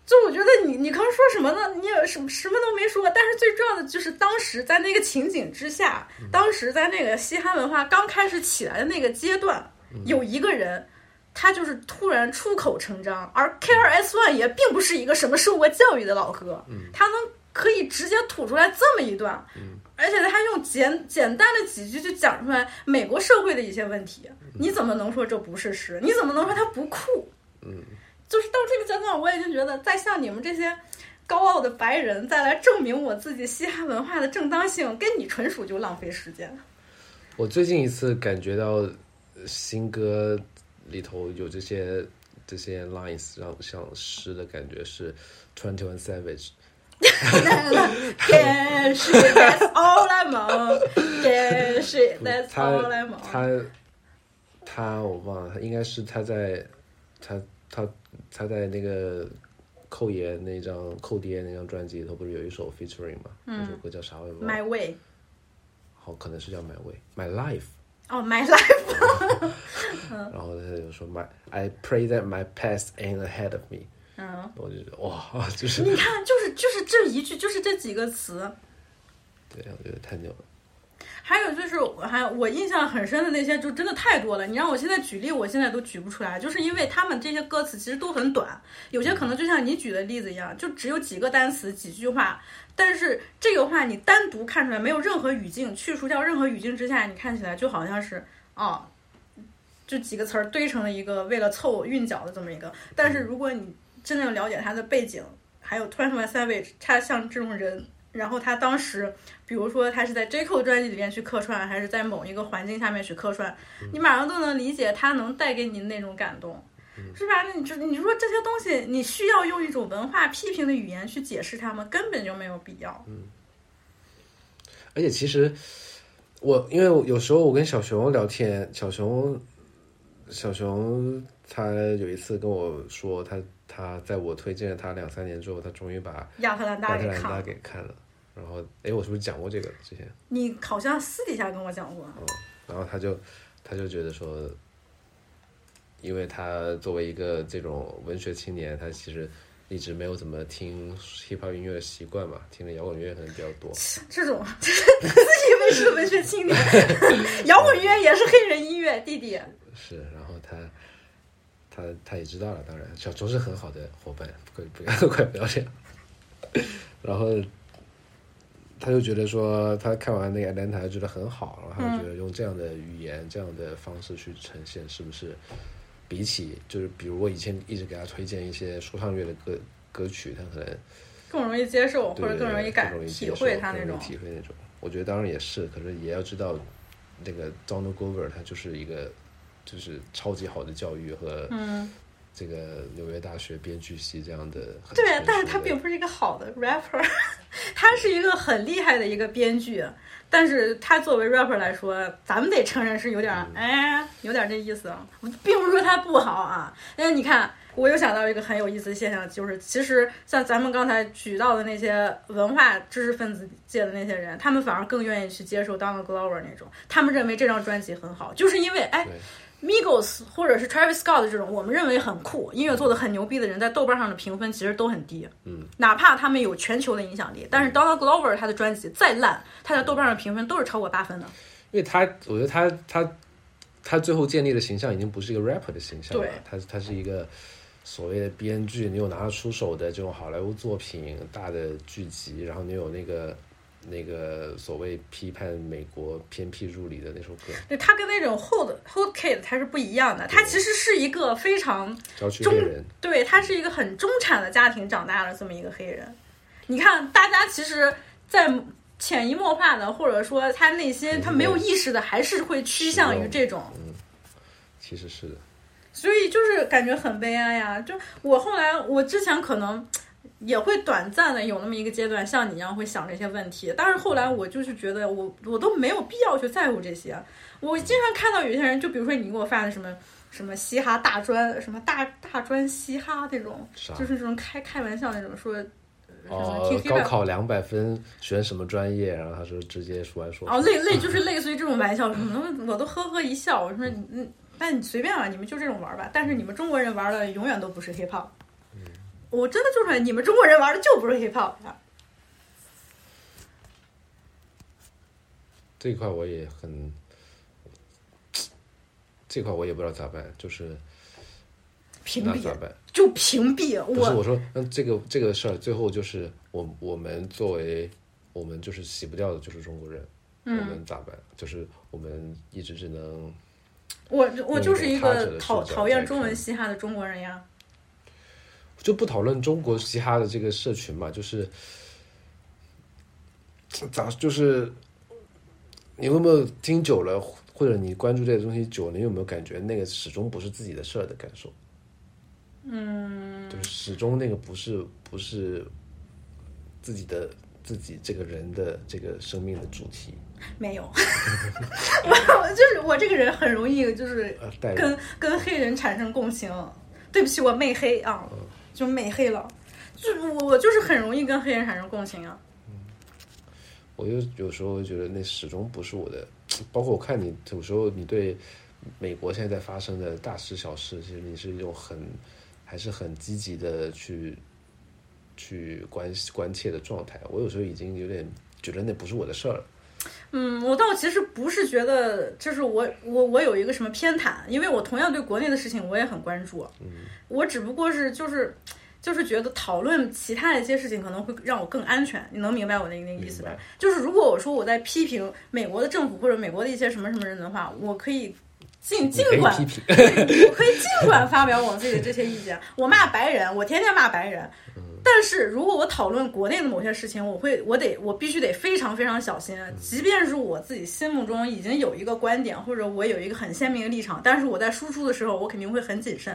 就我觉得你你刚说什么呢？你也什么什么都没说。但是最重要的就是当时在那个情景之下，当时在那个嘻哈文化刚开始起来的那个阶段，有一个人，他就是突然出口成章，而 K R S One 也并不是一个什么受过教育的老哥，他能可以直接吐出来这么一段。而且他用简简单的几句就讲出来美国社会的一些问题，你怎么能说这不是诗？你怎么能说它不酷？嗯，就是到这个阶段，我已经觉得在像你们这些高傲的白人再来证明我自己嘻哈文化的正当性，跟你纯属就浪费时间。我最近一次感觉到新歌里头有这些这些 lines 让像诗的感觉是 Twenty One Savage。[laughs] Can she? That's all I'm on. Can she? That's all I'm on. 他他我忘了，他应该是他在他他他在那个寇爷那张寇爹那张专辑里头不是有一首 featuring 吗？那首歌叫啥来着？My Way。好，可能是叫 My Way。My Life。哦，My Life。然后他就说 My [laughs] I pray that my past ain't ahead of me。 嗯，我就觉得哇，[laughs] 就是你看，就是就是这一句，就是这几个词。对，我觉得太牛了。还有就是，还我印象很深的那些，就真的太多了。你让我现在举例，我现在都举不出来，就是因为他们这些歌词其实都很短，有些可能就像你举的例子一样，就只有几个单词、几句话。但是这个话你单独看出来，没有任何语境，去除掉任何语境之下，你看起来就好像是哦，就几个词儿堆成了一个为了凑韵脚的这么一个。但是如果你真正了解他的背景，还有 Twenty One Savage，他像这种人，然后他当时，比如说他是在 J Cole 专辑里面去客串，还是在某一个环境下面去客串，你马上都能理解他能带给你那种感动，是吧？那你就你说这些东西，你需要用一种文化批评的语言去解释他们，根本就没有必要。嗯。而且其实我因为有时候我跟小熊聊天，小熊小熊他有一次跟我说他。他在我推荐了他两三年之后，他终于把亚特兰大亚特兰大给看了。然后，哎，我是不是讲过这个之前？你好像私底下跟我讲过。嗯，然后他就他就觉得说，因为他作为一个这种文学青年，他其实一直没有怎么听 hiphop 音乐的习惯嘛，听的摇滚乐可能比较多。这种 [laughs] 自以为是文学青年，[laughs] 摇滚乐也是黑人音乐，弟弟。是，然后他。他他也知道了，当然小周是很好的伙伴，不不要快 [laughs] 不要这样。[laughs] 然后他就觉得说，他看完那个《Atlanta》觉得很好，然后他就觉得用这样的语言、这样的方式去呈现，是不是比起就是比如我以前一直给他推荐一些说唱乐的歌歌曲，他可能更容易接受，或者更容易感体会他那种体会那种。我觉得当然也是，可是也要知道那个 Donald Glover 他就是一个。就是超级好的教育和这个纽约大学编剧系这样的，对，但是他并不是一个好的 rapper，[laughs] 他是一个很厉害的一个编剧，但是他作为 rapper 来说，咱们得承认是有点哎，有点这意思，并不是说他不好啊。哎，你看，我又想到一个很有意思的现象，就是其实像咱们刚才举到的那些文化知识分子界的那些人，他们反而更愿意去接受 Donald Glover 那种，他们认为这张专辑很好，就是因为哎。Migos 或者是 Travis Scott 这种我们认为很酷、音乐做的很牛逼的人，在豆瓣上的评分其实都很低。嗯，哪怕他们有全球的影响力，但是 Donald Glover 他的专辑再烂，他在豆瓣上的评分都是超过八分的。因为他，我觉得他他他最后建立的形象已经不是一个 rapper 的形象了对，他他是一个所谓的编剧，你有拿得出手的这种好莱坞作品、大的剧集，然后你有那个那个所谓批判美国偏僻入里的那首歌对他跟那种 Hold Hold Kid 他是不一样的，他其实是一个非常《中人》，对他是一个很中产的家庭长大的这么一个黑人。你看，大家其实，在潜移默化的，或者说他内心他没有意识的，还是会趋向于这种。其实是的，所以就是感觉很悲哀呀。就我后来，我之前可能也会短暂的有那么一个阶段，像你一样会想这些问题，但是后来我就是觉得我我都没有必要去在乎这些。我经常看到有些人，就比如说你给我发的什么什么嘻哈大专，什么大大专嘻哈这种，啥就是这种开开玩笑那种说。哦听，高考两百分选什么专业，然后他说直接说完说哦，类类就是 [laughs] 类似于这种玩笑什么的，我都呵呵一笑。我说你嗯，但你随便吧，你们就这种玩吧。但是你们中国人玩的永远都不是 hip hop。我真的就是你们中国人玩的就不是 hip hop 呀。这块我也很，这块我也不知道咋办，就是屏蔽那咋办？就屏蔽我，不是我说，那这个这个事儿最后就是我我们作为我们就是洗不掉的，就是中国人，嗯我们咋办？就是我们一直只能我我就是一个讨讨厌中文嘻哈的中国人呀。就不讨论中国嘻哈的这个社群嘛，就是咋就是你有没有听久了，或者你关注这些东西久了，你有没有感觉那个始终不是自己的事儿的感受？嗯，就是始终那个不是不是自己的自己这个人的这个生命的主题，[laughs] 没有，我 [laughs] 就是我这个人很容易就是跟跟黑人产生共情。对不起，我媚黑啊，嗯就美黑了。就我我就是很容易跟黑人产生共情啊。我就有时候觉得那始终不是我的，[tsk] 包括我看你有时候你对美国现在在发生的大事小事，其实你是一种很还是很积极的去去关关切的状态。我有时候已经有点觉得那不是我的事儿了。嗯，我倒其实不是觉得，就是我我我有一个什么偏袒，因为我同样对国内的事情我也很关注。嗯，我只不过是就是就是觉得讨论其他的一些事情可能会让我更安全。你能明白我的那个意思吧？就是如果我说我在批评美国的政府或者美国的一些什么什么人的话，我可以尽尽管批评，我可以尽管发表我自己的这些意见。我骂白人，我天天骂白人。但是如果我讨论国内的某些事情，我会，我得，我必须得非常非常小心。即便是我自己心目中已经有一个观点，或者我有一个很鲜明的立场，但是我在输出的时候，我肯定会很谨慎。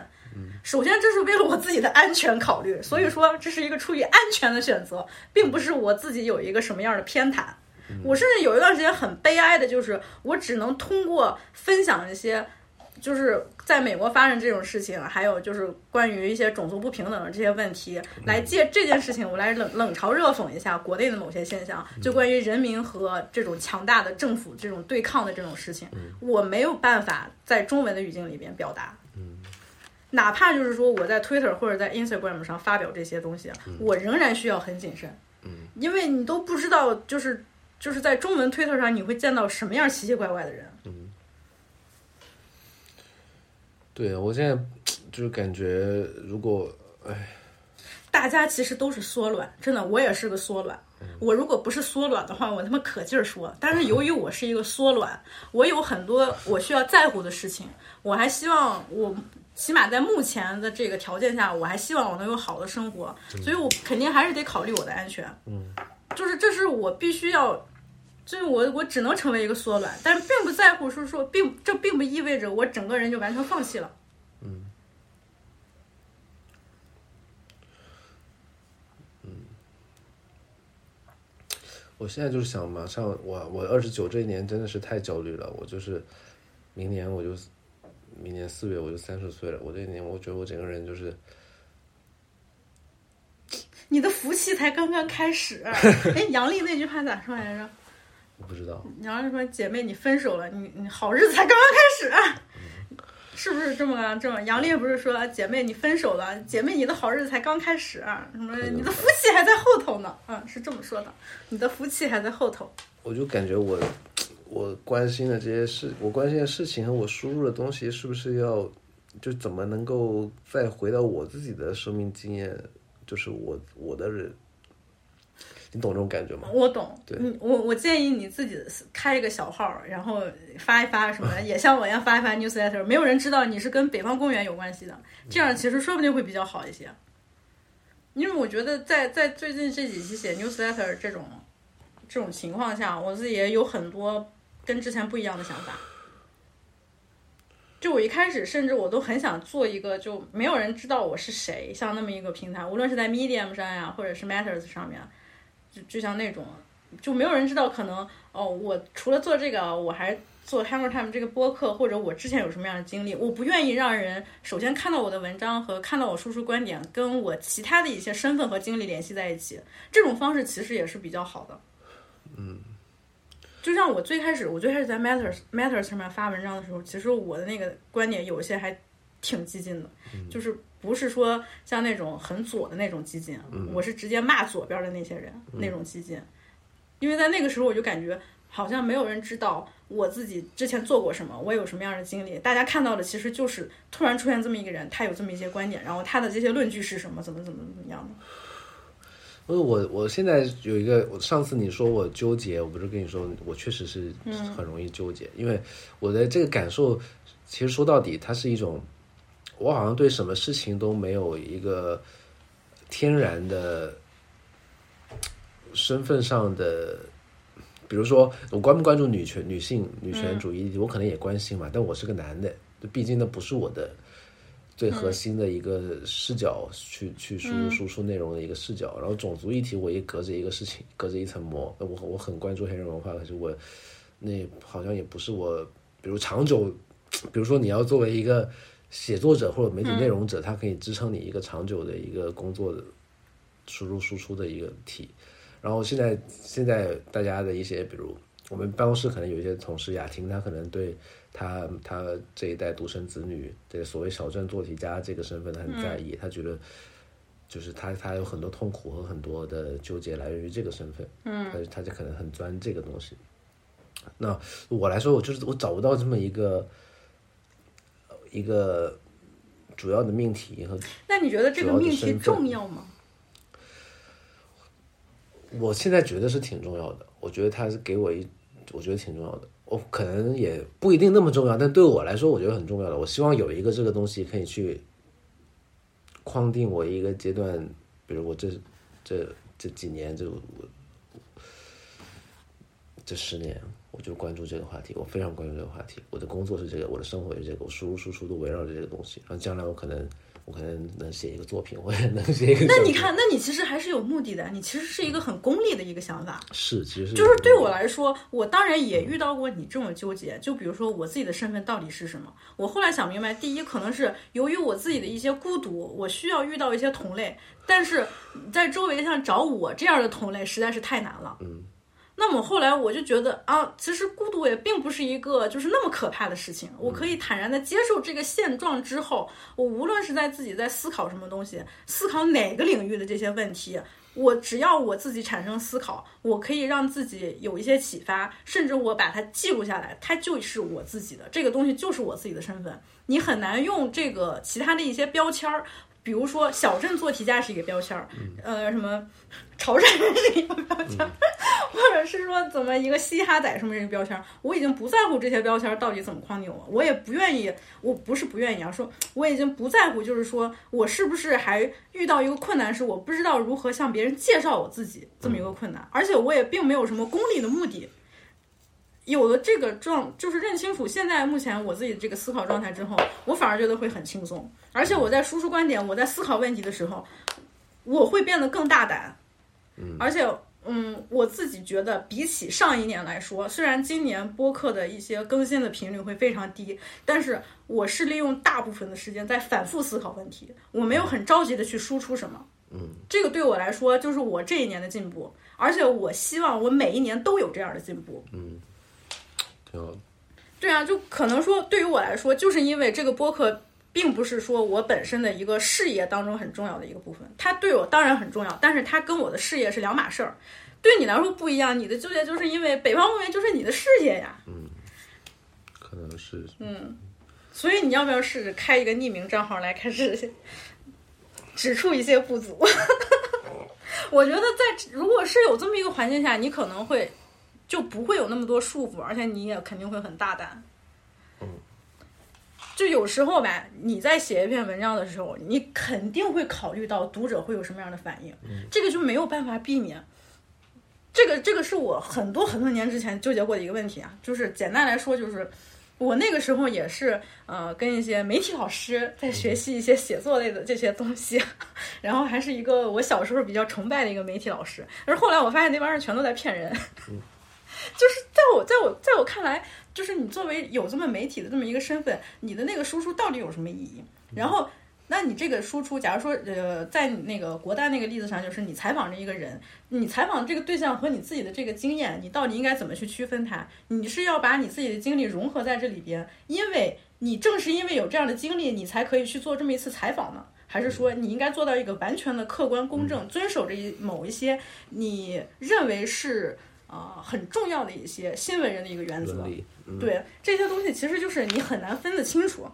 首先，这是为了我自己的安全考虑，所以说这是一个出于安全的选择，并不是我自己有一个什么样的偏袒。我甚至有一段时间很悲哀的，就是我只能通过分享一些，就是在美国发生这种事情，还有就是关于一些种族不平等的这些问题，来借这件事情，我来冷冷嘲热讽一下国内的某些现象，就关于人民和这种强大的政府这种对抗的这种事情，我没有办法在中文的语境里边表达。哪怕就是说我在 Twitter 或者在 Instagram 上发表这些东西，我仍然需要很谨慎，因为你都不知道，就是就是在中文 Twitter 上你会见到什么样奇奇怪怪的人。对我现在就是感觉，如果哎，大家其实都是缩卵，真的，我也是个缩卵。我如果不是缩卵的话，我他妈可劲儿说。但是由于我是一个缩卵，我有很多我需要在乎的事情，我还希望我起码在目前的这个条件下，我还希望我能有好的生活，所以我肯定还是得考虑我的安全。嗯，就是这是我必须要，就是我我只能成为一个缩卵，但是并不在乎，说说并这并不意味着我整个人就完全放弃了。嗯我现在就是想马上，我我二十九这一年真的是太焦虑了，我就是明年我就明年四月我就三十岁了，我这一年我觉得我整个人就是你的福气才刚刚开始。[laughs] 哎，杨笠那句话咋说来着？我不知道，你要 [laughs] 是说：“姐妹，你分手了，你你好日子才刚刚开始。”是不是这么这么？杨烈不是说姐妹你分手了，姐妹你的好日子才刚开始，什么你的福气还在后头呢？嗯，是这么说的，你的福气还在后头。我就感觉我我关心的这些事，我关心的事情和我输入的东西，是不是要就怎么能够再回到我自己的生命经验，就是我我的人。你懂这种感觉吗？我懂。对，我我建议你自己开一个小号，然后发一发什么，[laughs] 也像我一样发一发 newsletter，没有人知道你是跟北方公园有关系的，这样其实说不定会比较好一些。因为我觉得在在最近这几期写 newsletter 这种这种情况下，我自己也有很多跟之前不一样的想法。就我一开始，甚至我都很想做一个就没有人知道我是谁，像那么一个平台，无论是在 Medium 上呀，或者是 Matters 上面。就就像那种，就没有人知道可能哦，我除了做这个，我还做 Hammer Time 这个播客，或者我之前有什么样的经历，我不愿意让人首先看到我的文章和看到我输出观点，跟我其他的一些身份和经历联系在一起。这种方式其实也是比较好的。嗯，就像我最开始，我最开始在 Matters Matters 上面发文章的时候，其实我的那个观点有一些还挺激进的，就是。不是说像那种很左的那种激进，我是直接骂左边的那些人那种激进，因为在那个时候我就感觉好像没有人知道我自己之前做过什么，我有什么样的经历，大家看到的其实就是突然出现这么一个人，他有这么一些观点，然后他的这些论据是什么，怎么怎么怎么样的。我我我现在有一个，我上次你说我纠结，我不是跟你说我确实是很容易纠结，因为我的这个感受，其实说到底，它是一种。我好像对什么事情都没有一个天然的身份上的，比如说我关不关注女权、女性、女权主义，我可能也关心嘛。但我是个男的，毕竟那不是我的最核心的一个视角，去去输入输出内容的一个视角。然后种族议题，我也隔着一个事情，隔着一层膜。我我很关注黑人文化，可是我那好像也不是我，比如长久，比如说你要作为一个。写作者或者媒体内容者，他可以支撑你一个长久的一个工作的输入输出的一个体。然后现在现在大家的一些，比如我们办公室可能有一些同事雅婷，她可能对她她这一代独生子女，的所谓小镇做题家这个身份，他很在意。他觉得就是她她有很多痛苦和很多的纠结来源于这个身份。嗯，她她就可能很钻这个东西。那我来说，我就是我找不到这么一个。一个主要的命题和那你觉得这个命题重要吗？我现在觉得是挺重要的。我觉得它是给我一，我觉得挺重要的。我可能也不一定那么重要，但对我来说，我觉得很重要的。我希望有一个这个东西可以去框定我一个阶段，比如我这这这几年，这这十年。我就关注这个话题，我非常关注这个话题。我的工作是这个，我的生活是这个，我输入输出都围绕着这个东西。然后将来我可能，我可能能写一个作品，我也能写一个。那你看，那你其实还是有目的的。你其实是一个很功利的一个想法。是，其实就是对我来说，我当然也遇到过你这种纠结。就比如说我自己的身份到底是什么？我后来想明白，第一可能是由于我自己的一些孤独，我需要遇到一些同类，但是在周围像找我这样的同类实在是太难了。嗯。那么后来我就觉得啊，其实孤独也并不是一个就是那么可怕的事情。我可以坦然的接受这个现状之后，我无论是在自己在思考什么东西，思考哪个领域的这些问题，我只要我自己产生思考，我可以让自己有一些启发，甚至我把它记录下来，它就是我自己的这个东西，就是我自己的身份。你很难用这个其他的一些标签儿。比如说，小镇做题家是一个标签儿，呃，什么潮汕人是一个标签儿，[laughs] 或者是说怎么一个嘻哈仔什么这个标签儿，我已经不在乎这些标签儿到底怎么框定我，我也不愿意，我不是不愿意啊，说我已经不在乎，就是说我是不是还遇到一个困难，是我不知道如何向别人介绍我自己这么一个困难，而且我也并没有什么功利的目的。有了这个状，就是认清楚现在目前我自己的这个思考状态之后，我反而觉得会很轻松。而且我在输出观点，我在思考问题的时候，我会变得更大胆。嗯，而且，嗯，我自己觉得比起上一年来说，虽然今年播客的一些更新的频率会非常低，但是我是利用大部分的时间在反复思考问题，我没有很着急的去输出什么。嗯，这个对我来说就是我这一年的进步，而且我希望我每一年都有这样的进步。嗯。挺好的，对啊，就可能说对于我来说，就是因为这个播客并不是说我本身的一个事业当中很重要的一个部分，它对我当然很重要，但是它跟我的事业是两码事儿。对你来说不一样，你的纠结就是因为北方公园就是你的事业呀。嗯可能是嗯，所以你要不要试着开一个匿名账号来开始指出一些不足？[laughs] 我觉得在如果是有这么一个环境下，你可能会就不会有那么多束缚，而且你也肯定会很大胆。嗯就有时候吧，你在写一篇文章的时候，你肯定会考虑到读者会有什么样的反应，这个就没有办法避免。这个这个是我很多很多年之前纠结过的一个问题啊，就是简单来说，就是我那个时候也是呃跟一些媒体老师在学习一些写作类的这些东西，[laughs] 然后还是一个我小时候比较崇拜的一个媒体老师，但是后来我发现那帮人全都在骗人，[laughs] 就是在我在我在我看来，就是你作为有这么媒体的这么一个身份，你的那个输出到底有什么意义？然后。那你这个输出，假如说，呃，在你那个国大那个例子上，就是你采访着一个人，你采访这个对象和你自己的这个经验，你到底应该怎么去区分它？你是要把你自己的经历融合在这里边，因为你正是因为有这样的经历，你才可以去做这么一次采访呢？还是说你应该做到一个完全的客观公正，遵守着一某一些你认为是啊、很重要的一些新闻人的一个原则？嗯，对这些东西，其实就是你很难分得清楚。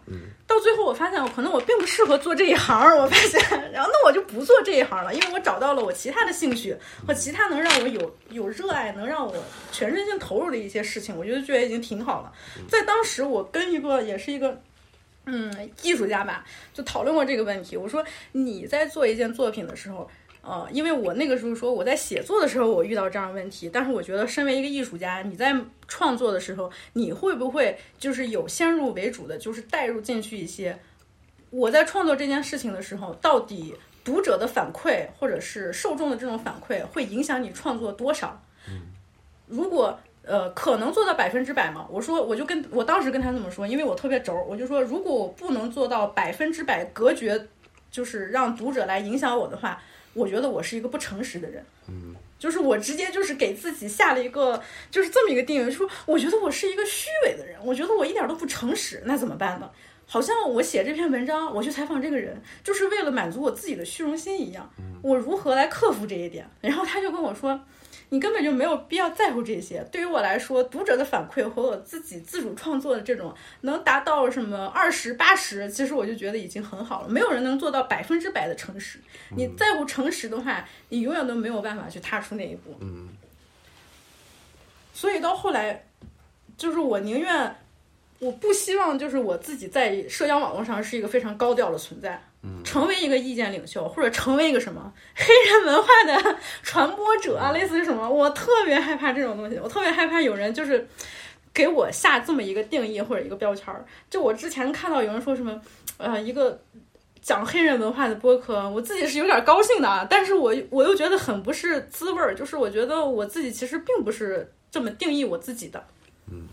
到最后，我发现可能我并不适合做这一行儿。我发现，然后那我就不做这一行了，因为我找到了我其他的兴趣和其他能让我有有热爱、能让我全身心投入的一些事情。我觉得觉得已经挺好了。在当时，我跟一个也是一个。嗯，艺术家吧，就讨论过这个问题。我说你在做一件作品的时候，呃，因为我那个时候说我在写作的时候我遇到这样的问题，但是我觉得身为一个艺术家，你在创作的时候，你会不会就是有先入为主的，就是带入进去一些我在创作这件事情的时候，到底读者的反馈或者是受众的这种反馈会影响你创作多少？嗯如果呃，可能做到百分之百吗？我说，我就跟我当时跟他这么说，因为我特别轴儿，我就说，如果我不能做到百分之百隔绝，就是让读者来影响我的话，我觉得我是一个不诚实的人。嗯，就是我直接就是给自己下了一个就是这么一个定义，说我觉得我是一个虚伪的人，我觉得我一点都不诚实，那怎么办呢？好像我写这篇文章，我去采访这个人，就是为了满足我自己的虚荣心一样。我如何来克服这一点？然后他就跟我说。你根本就没有必要在乎这些。对于我来说，读者的反馈和我自己自主创作的这种能达到什么二十八十，其实我就觉得已经很好了。没有人能做到百分之百的诚实。你在乎诚实的话，你永远都没有办法去踏出那一步。嗯。所以到后来，就是我宁愿，我不希望就是我自己在社交网络上是一个非常高调的存在。成为一个意见领袖，或者成为一个什么 [laughs] 黑人文化的传播者啊，类似于什么，我特别害怕这种东西。我特别害怕有人就是给我下这么一个定义或者一个标签儿。就我之前看到有人说什么，呃，一个讲黑人文化的播客，我自己是有点高兴的啊，但是我我又觉得很不是滋味儿。就是我觉得我自己其实并不是这么定义我自己的。嗯。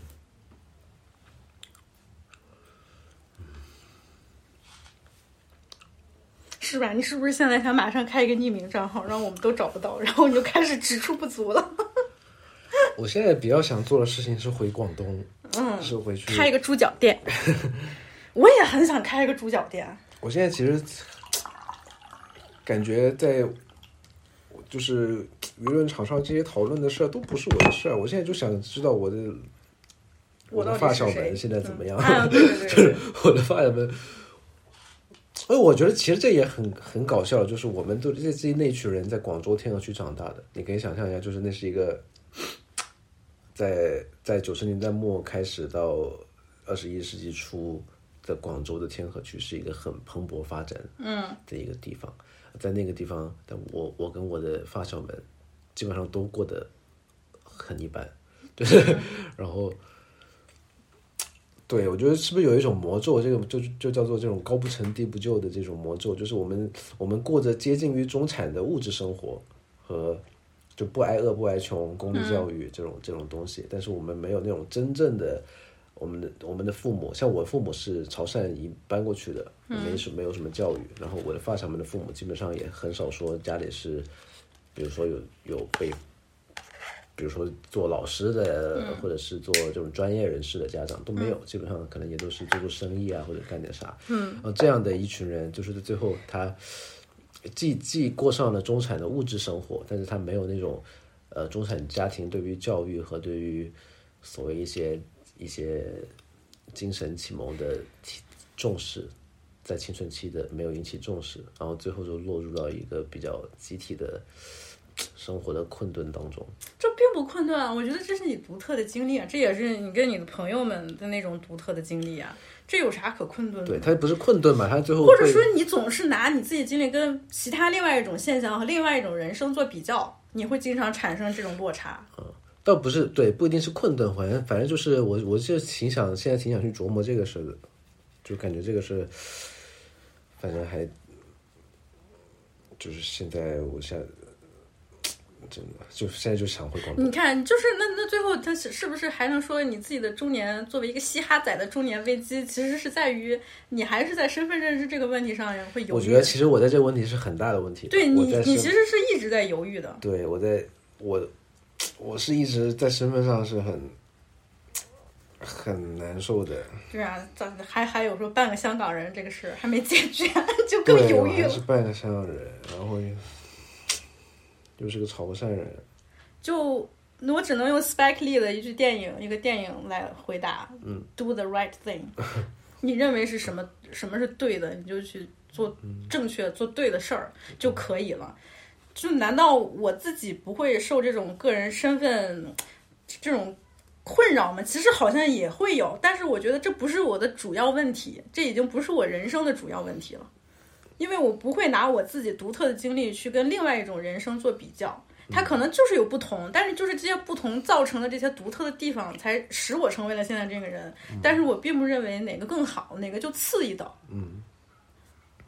是吧？你是不是现在想马上开一个匿名账号，让我们都找不到，然后你就开始指出不足了？[laughs] 我现在比较想做的事情是回广东，嗯，是回去开一个猪脚店。[laughs] 我也很想开一个猪脚店。我现在其实感觉在就是舆论场上这些讨论的事儿都不是我的事儿，我现在就想知道我的我的发小们现在怎么样？啊，对对对 [laughs] 对，我的发小们。所以我觉得其实这也很很搞笑，就是我们都这这那群人在广州天河区长大的，你可以想象一下，就是那是一个在在九十年代末开始到二十一世纪初的广州的天河区是一个很蓬勃发展嗯的一个地方，在那个地方，但我我跟我的发小们基本上都过得很一般，[laughs] 就是然后。对，我觉得是不是有一种魔咒？这个就就叫做这种高不成低不就的这种魔咒，就是我们我们过着接近于中产的物质生活，和就不挨饿不挨穷，公立教育这种、这种东西，但是我们没有那种真正的我们的我们的父母，像我父母是潮汕移搬过去的，没什没有什么教育，然后我的发小们的父母基本上也很少说家里是，比如说有有被比如说做老师的，或者是做这种专业人士的家长都没有，基本上可能也都是做做生意啊，或者干点啥。嗯，然后这样的一群人，就是在最后他既既过上了中产的物质生活，但是他没有那种呃中产家庭对于教育和对于所谓一些一些精神启蒙的提重视，在青春期的没有引起重视，然后最后就落入到一个比较集体的生活的困顿当中。这并不困顿啊，我觉得这是你独特的经历啊，这也是你跟你的朋友们的那种独特的经历啊，这有啥可困顿的？对，它不是困顿嘛，它最后或者说你总是拿你自己经历跟其他另外一种现象和另外一种人生做比较，你会经常产生这种落差。嗯倒不是对，不一定是困顿，反正反正就是我，我就挺想现在挺想去琢磨这个事的，就感觉这个是，反正还就是现在我现在真的就现在就想回广东你，看，就是那那最后他是是不是还能说你自己的中年作为一个嘻哈仔的中年危机，其实是在于你还是在身份认知这个问题上会犹豫。我觉得其实我在这个问题是很大的问题，对你，你其实是一直在犹豫的。对我在我我是一直在身份上是很很难受的，对啊，咋还还有说半个香港人这个事还没解决，[laughs] 就更，犹豫了我是。半个香港人，然后又又是个潮汕人，就我只能用 Spike Lee 的一句电影一个电影来回答，嗯，Do the right thing。[laughs] 你认为是什么什么是对的，你就去做正确、做对的事儿就可以了。就难道我自己不会受这种个人身份这种困扰吗？其实好像也会有，但是我觉得这不是我的主要问题，这已经不是我人生的主要问题了。因为我不会拿我自己独特的经历去跟另外一种人生做比较，它可能就是有不同，但是就是这些不同造成的这些独特的地方，才使我成为了现在这个人。但是我并不认为哪个更好，哪个就次一等。嗯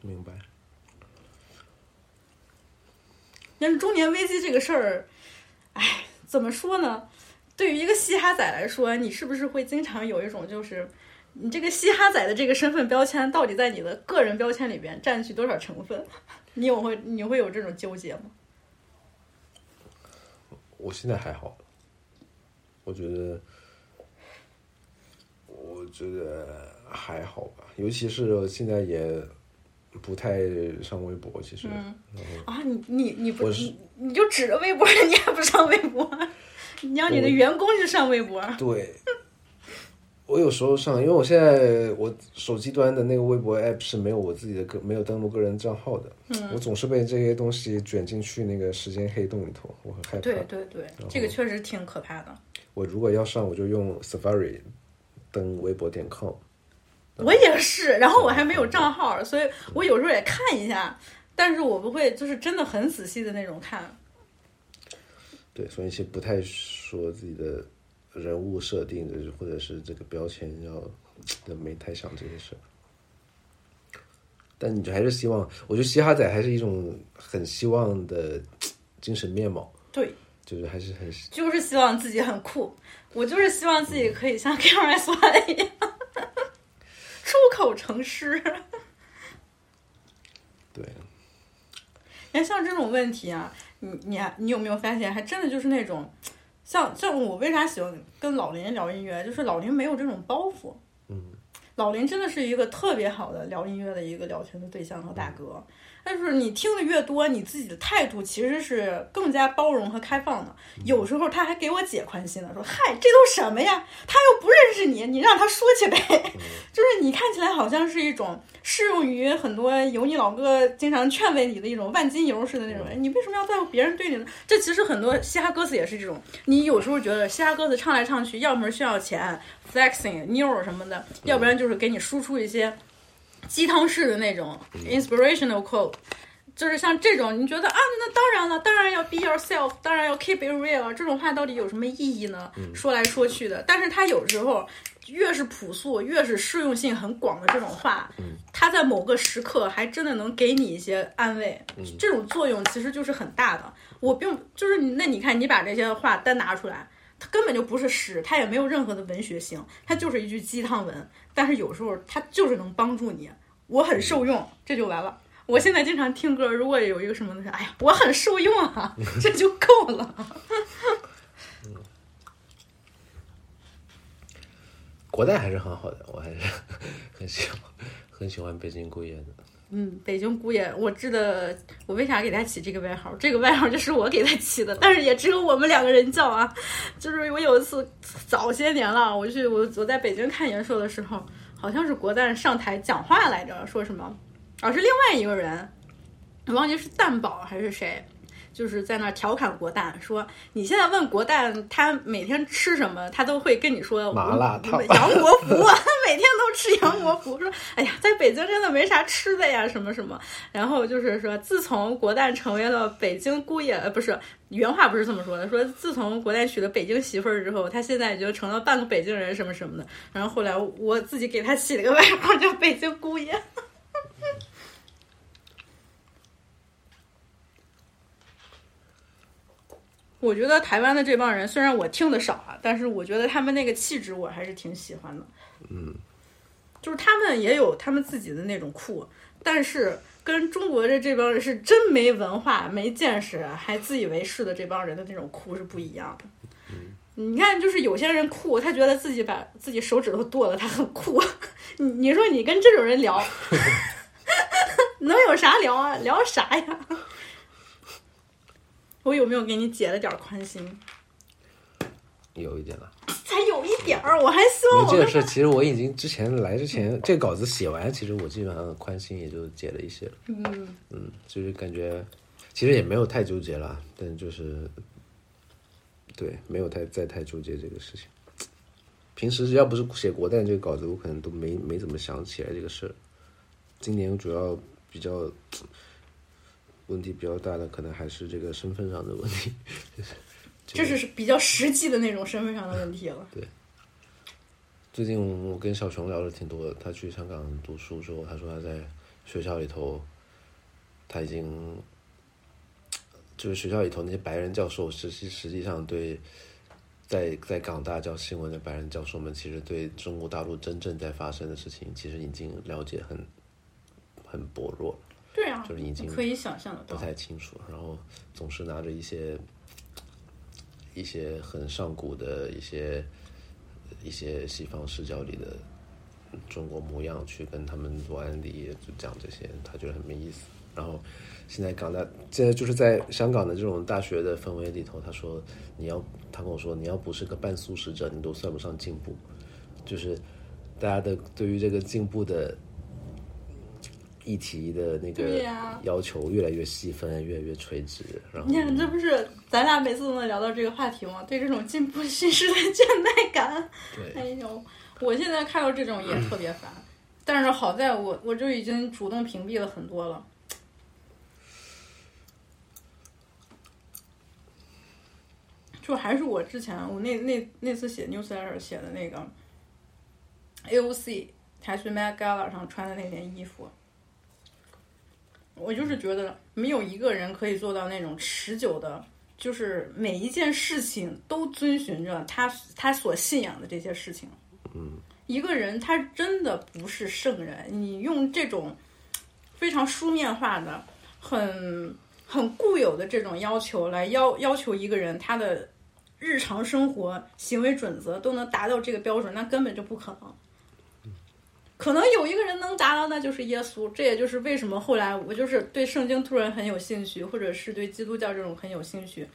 明白？但是中年危机这个事儿，哎，怎么说呢？对于一个嘻哈仔来说，你是不是会经常有一种就是，你这个嘻哈仔的这个身份标签，到底在你的个人标签里边占据多少成分？[laughs] 你有会你会有这种纠结吗？我现在还好，我觉得，我觉得还好吧，尤其是现在也不太上微博，其实，啊，你你你不是你你就指着微博，[laughs] 你还不上微博？你让你的员工去上微博？对，我有时候上，因为我现在我手机端的那个微博 app 是没有我自己的个没有登录个人账号的，嗯我总是被这些东西卷进去那个时间黑洞里头，我很害怕。对对对，这个确实挺可怕的。我如果要上，我就用 Safari 登微博点 com。我也是，然后我还没有账号，所以我有时候也看一下，但是我不会就是真的很仔细的那种看。对，所以其实不太说自己的人物设定的，或者是这个标签要，都没太想这些事儿。但你就还是希望，我觉得嘻哈仔还是一种很希望的精神面貌，对，就是还是很就是希望自己很酷，我就是希望自己可以像 KRS One 一样 [laughs] 出口成诗。对。哎，像这种问题啊，你你你有没有发现，还真的就是那种，像像我为啥喜欢跟老林聊音乐，就是老林没有这种包袱。嗯，老林真的是一个特别好的聊音乐的一个聊天的对象和大哥。但是你听的越多，你自己的态度其实是更加包容和开放的。有时候他还给我姐宽心了，说：“嗨，这都什么呀？他又不认识你，你让他说去呗。” [laughs] 就是你看起来好像是一种适用于很多油腻老哥经常劝慰你的一种万金油似的那种。你为什么要在乎别人对你呢？这其实很多嘻哈歌词也是这种。你有时候觉得嘻哈歌词唱来唱去，要么是需要钱、flexing、妞儿什么的，要不然就是给你输出一些鸡汤式的那种 inspirational quote。就是像这种，你觉得啊，那当然了，当然要 be yourself，当然要 keep it real，这种话到底有什么意义呢？说来说去的，但是它有时候越是朴素，越是适用性很广的这种话，它在某个时刻还真的能给你一些安慰，这种作用其实就是很大的。我并就是你，那你看你把这些话单拿出来，它根本就不是诗，它也没有任何的文学性，它就是一句鸡汤文。但是有时候他就是能帮助你，我很受用，这就完了。我现在经常听歌，如果有一个什么东西，哎呀，我很受用啊，[laughs] 这就够了。[laughs] 国代还是很好的，我还是 [laughs] 很喜欢很喜欢北京固业的。嗯，北京姑爷，我记得我为啥给他起这个外号，这个外号就是我给他起的，但是也只有我们两个人叫啊。就是我有一次早些年了，我去我我在北京看演说的时候，好像是国旦上台讲话来着，说什么，而、是另外一个人，我忘记是蛋宝还是谁。就是在那儿调侃国蛋，说你现在问国蛋他每天吃什么，他都会跟你说麻辣烫、杨国福，[laughs] 他每天都吃杨国福。说哎呀，在北京真的没啥吃的呀，什么什么。然后就是说，自从国蛋成为了北京姑爷，呃，不是原话不是这么说的，说自从国旦娶了北京媳妇儿之后，他现在已经成了半个北京人，什么什么的。然后后来我自己给他起了个外号叫北京姑爷。我觉得台湾的这帮人，虽然我听的少啊，但是我觉得他们那个气质我还是挺喜欢的。嗯，就是他们也有他们自己的那种酷，但是跟中国的这帮人是真没文化、没见识，还自以为是的这帮人的那种酷是不一样的。你看，就是有些人酷，他觉得自己把自己手指头剁了，他很酷。[laughs] 你你说你跟这种人聊，[laughs] 能有啥聊啊？聊啥呀？我有没有给你解了点宽心？有一点了，才有一点儿，我还希望我这个事，其实我已经之前来之前，这个稿子写完，其实我基本上宽心也就解了一些了。嗯嗯，就是感觉其实也没有太纠结了，但就是对，没有太再太纠结这个事情。平时要不是写国代这个稿子，我可能都没没怎么想起来这个事儿。今年主要比较问题比较大的，可能还是这个身份上的问题。[laughs] 这是比较实际的那种身份上的问题了。对最近我跟小熊聊的挺多的，他去香港读书之后，他说他在学校里头，他已经就是学校里头那些白人教授，实际实际上对在在港大教新闻的白人教授们，其实对中国大陆真正在发生的事情，其实已经了解很很薄弱了，对啊，就是已经可以想象的不。太清楚，然后总是拿着一些一些很上古的一些一些西方视角里的中国模样去跟他们做案例，就讲这些，他觉得很没意思。然后现在港大现在就是在香港的这种大学的氛围里头，他说你要他跟我说你要不是个半素食者，你都算不上进步，就是大家的对于这个进步的。议题的那个要求越来越细分，越来越垂直，然后你看，这不是咱俩每次都能聊到这个话题吗？对这种进步形式的倦怠感。对 [laughs] 哎呦，我现在看到这种也特别烦，但是好在我我就已经主动屏蔽了很多了。就还是我之前我那那那次写 newsletter 写的那个 AOC 台去 Met Gala 上穿的那件衣服，我就是觉得没有一个人可以做到那种持久的，就是每一件事情都遵循着他他所信仰的这些事情。嗯，一个人他真的不是圣人，你用这种非常书面化的、很很固有的这种要求来要要求一个人他的日常生活行为准则都能达到这个标准，那根本就不可能。可能有一个人能达到，那就是耶稣。这也就是为什么后来我就是对圣经突然很有兴趣，或者是对基督教这种很有兴趣。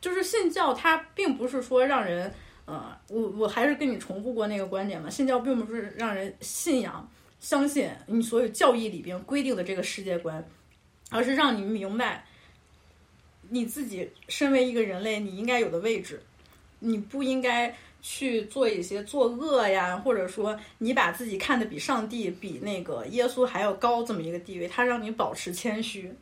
就是信教，它并不是说让人，呃，我我还是跟你重复过那个观点嘛，信教并不是让人信仰、相信你所有教义里边规定的这个世界观，而是让你明白，你自己身为一个人类，你应该有的位置，你不应该去做一些作恶呀，或者说你把自己看得比上帝、比那个耶稣还要高这么一个地位，他让你保持谦虚。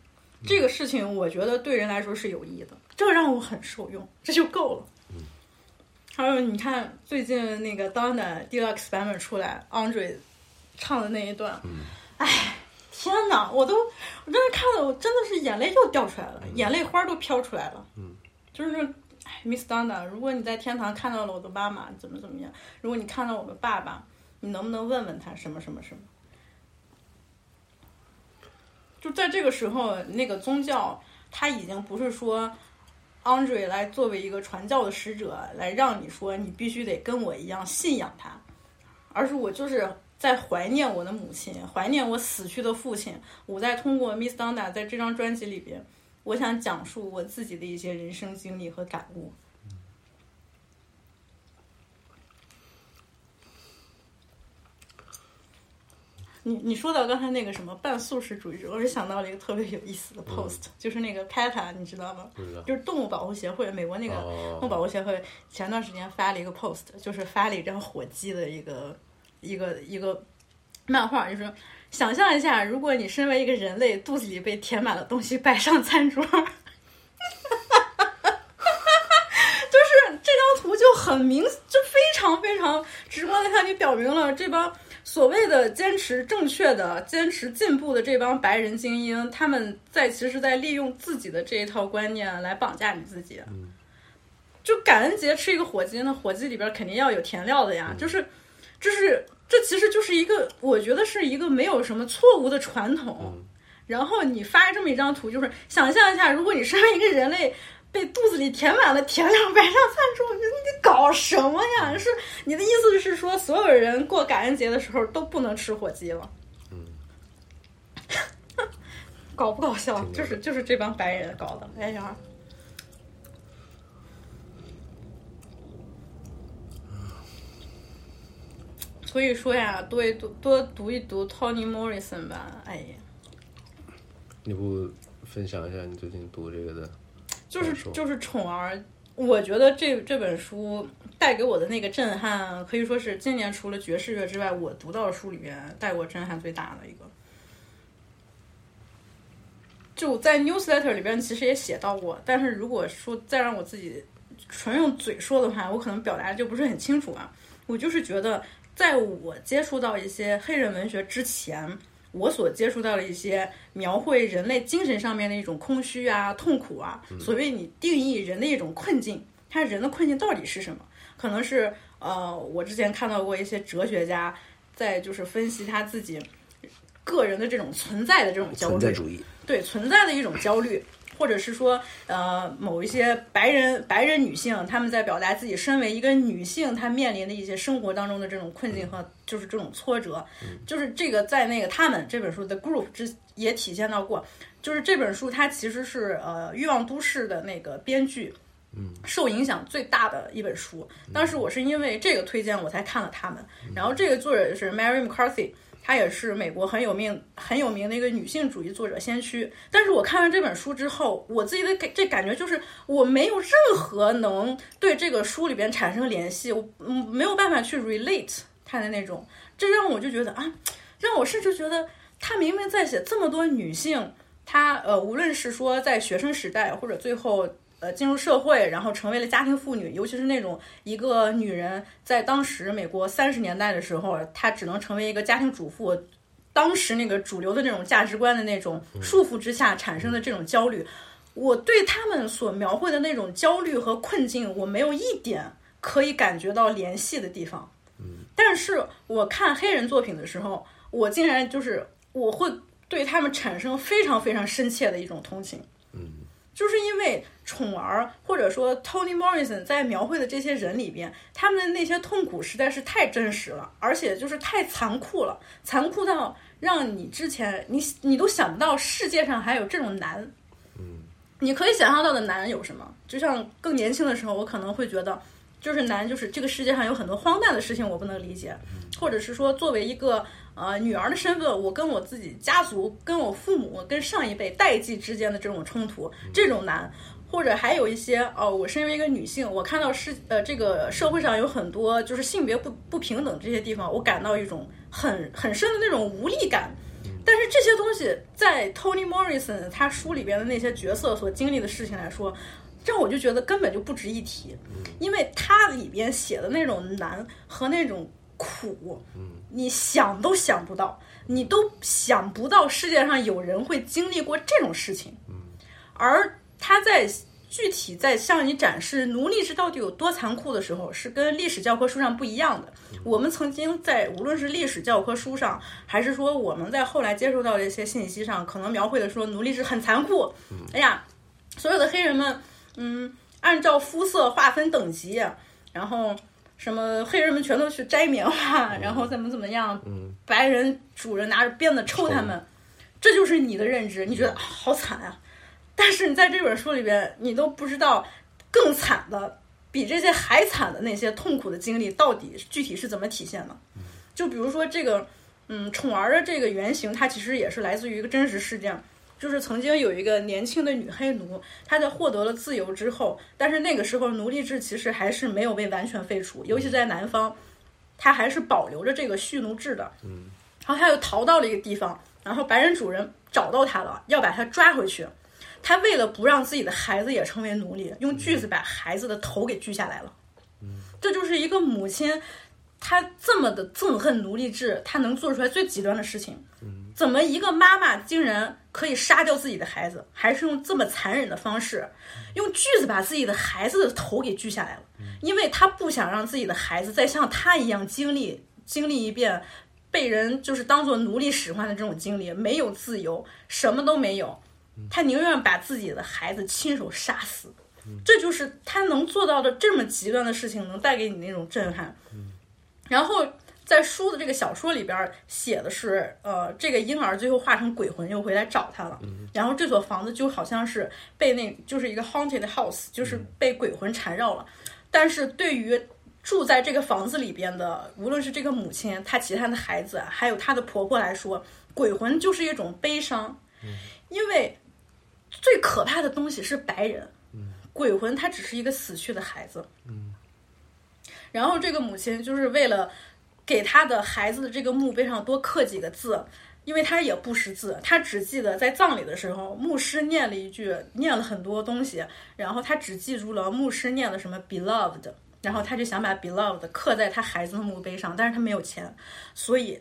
这个事情我觉得对人来说是有益的，这让我很受用，这就够了。还有你看最近那个 Donna Deluxe 版本出来，Andre 唱的那一段，哎，天哪，我都我真的看了，我真的是眼泪又掉出来了，眼泪花都飘出来了。嗯，就是哎，Miss Donna，如果你在天堂看到了我的妈妈，怎么怎么样？如果你看到我的爸爸，你能不能问问他什么什么什么？就在这个时候，那个宗教它已经不是说 Andre 来作为一个传教的使者来让你说你必须得跟我一样信仰他，而是我就是在怀念我的母亲，怀念我死去的父亲。我在通过 Miss Donda 在这张专辑里边，我想讲述我自己的一些人生经历和感悟。你你说到刚才那个什么半素食主义者，我是想到了一个特别有意思的 post，、就是那个 PETA，你知道吗？就是动物保护协会，美国那个哦动物保护协会前段时间发了一个 post，就是发了一张火鸡的一个一个一个漫画，就是想象一下，如果你身为一个人类，肚子里被填满了东西摆上餐桌，[laughs] 就是这张图就很明，就非常非常直观的向你表明了这帮所谓的坚持正确的、坚持进步的这帮白人精英，他们在其实在利用自己的这一套观念来绑架你自己。就感恩节吃一个火鸡，那火鸡里边肯定要有填料的呀，就是，就是这其实就是一个，我觉得是一个没有什么错误的传统。然后你发这么一张图，就是想象一下，如果你身为一个人类。被肚子里填满了甜料摆上餐桌，我觉得你搞什么呀？是你的意思是说，所有人过感恩节的时候都不能吃火鸡了？嗯，[laughs] 搞不搞笑？就是就是这帮白人搞的。哎呀，所以说呀，多一读多读一读 Toni Morrison 吧。哎呀，你不分享一下你最近读这个的？就是就是宠儿，我觉得这这本书带给我的那个震撼，可以说是今年除了爵士乐之外，我读到的书里面带给我震撼最大的一个。就在 newsletter 里边，其实也写到过，但是如果说再让我自己纯用嘴说的话，我可能表达就不是很清楚啊。我就是觉得，在我接触到一些黑人文学之前，我所接触到的一些描绘人类精神上面的一种空虚啊、痛苦啊，所谓你定义人的一种困境，他人的困境到底是什么？可能是呃，我之前看到过一些哲学家在就是分析他自己个人的这种存在的这种焦虑，存在主义。对存在的一种焦虑，或者是说，呃，某一些白人白人女性，她们在表达自己身为一个女性，她面临的一些生活当中的这种困境和就是这种挫折，就是这个在那个他们这本书的 group 之也体现到过，就是这本书它其实是呃《欲望都市》的那个编剧。受影响最大的一本书，当时我是因为这个推荐我才看了他们。然后这个作者是 Mary McCarthy，她也是美国很有名很有名的一个女性主义作者先驱。但是我看完这本书之后，我自己的感这感觉就是我没有任何能对这个书里边产生联系，我嗯没有办法去 relate 她的那种，这让我就觉得啊，让我甚至觉得她明明在写这么多女性，她呃无论是说在学生时代或者最后。呃，进入社会，然后成为了家庭妇女，尤其是那种一个女人在当时美国三十年代的时候，她只能成为一个家庭主妇，当时那个主流的那种价值观的那种束缚之下产生的这种焦虑，我对他们所描绘的那种焦虑和困境，我没有一点可以感觉到联系的地方。但是我看黑人作品的时候，我竟然就是我会对他们产生非常非常深切的一种同情。就是因为宠儿或者说 Toni Morrison 在描绘的这些人里边，他们的那些痛苦实在是太真实了，而且就是太残酷了，残酷到让你之前你你都想不到世界上还有这种难。你可以想象到的难有什么？就像更年轻的时候，我可能会觉得，就是难，就是这个世界上有很多荒诞的事情我不能理解，或者是说作为一个呃女儿的身份，我跟我自己家族、跟我父母、跟上一辈代际之间的这种冲突，这种难。或者还有一些哦，我身为一个女性，我看到世呃这个社会上有很多就是性别不不平等这些地方，我感到一种很很深的那种无力感。但是这些东西在 Toni Morrison 他书里边的那些角色所经历的事情来说，让我就觉得根本就不值一提，因为它里边写的那种难和那种苦，你想都想不到，你都想不到世界上有人会经历过这种事情，而他在具体在向你展示奴隶制到底有多残酷的时候，是跟历史教科书上不一样的。我们曾经在无论是历史教科书上，还是说我们在后来接触到的一些信息上，可能描绘的说奴隶制很残酷。哎呀，所有的黑人们，嗯，按照肤色划分等级，然后什么黑人们全都去摘棉花，然后怎么怎么样，嗯白人主人拿着鞭子抽他们，这就是你的认知，你觉得、啊好惨啊！但是你在这本书里边，你都不知道更惨的，比这些还惨的那些痛苦的经历到底具体是怎么体现的。就比如说这个，嗯，宠儿的这个原型，它其实也是来自于一个真实事件。就是曾经有一个年轻的女黑奴，她在获得了自由之后，但是那个时候奴隶制其实还是没有被完全废除，尤其在南方，它还是保留着这个蓄奴制的。嗯，然后她又逃到了一个地方，然后白人主人找到她了，要把她抓回去。她为了不让自己的孩子也成为奴隶，用锯子把孩子的头给锯下来了。嗯这就是一个母亲，她这么的憎恨奴隶制，她能做出来最极端的事情。怎么一个妈妈竟然可以杀掉自己的孩子，还是用这么残忍的方式，用锯子把自己的孩子的头给锯下来了？因为她不想让自己的孩子再像她一样经历经历一遍被人就是当做奴隶使唤的这种经历，没有自由，什么都没有。她宁愿把自己的孩子亲手杀死。这就是他能做到的这么极端的事情，能带给你那种震撼。然后在书的这个小说里边写的是，呃，这个婴儿最后化成鬼魂又回来找他了，然后这所房子就好像是被那就是一个 haunted house，就是被鬼魂缠绕了。但是对于住在这个房子里边的，无论是这个母亲、她其他的孩子，还有她的婆婆来说，鬼魂就是一种悲伤，因为最可怕的东西是白人。鬼魂他只是一个死去的孩子，嗯，然后这个母亲就是为了给他的孩子的这个墓碑上多刻几个字，因为他也不识字，他只记得在葬礼的时候，牧师念了一句，念了很多东西，然后他只记住了牧师念了什么 beloved，然后他就想把 beloved 刻在他孩子的墓碑上，但是他没有钱，所以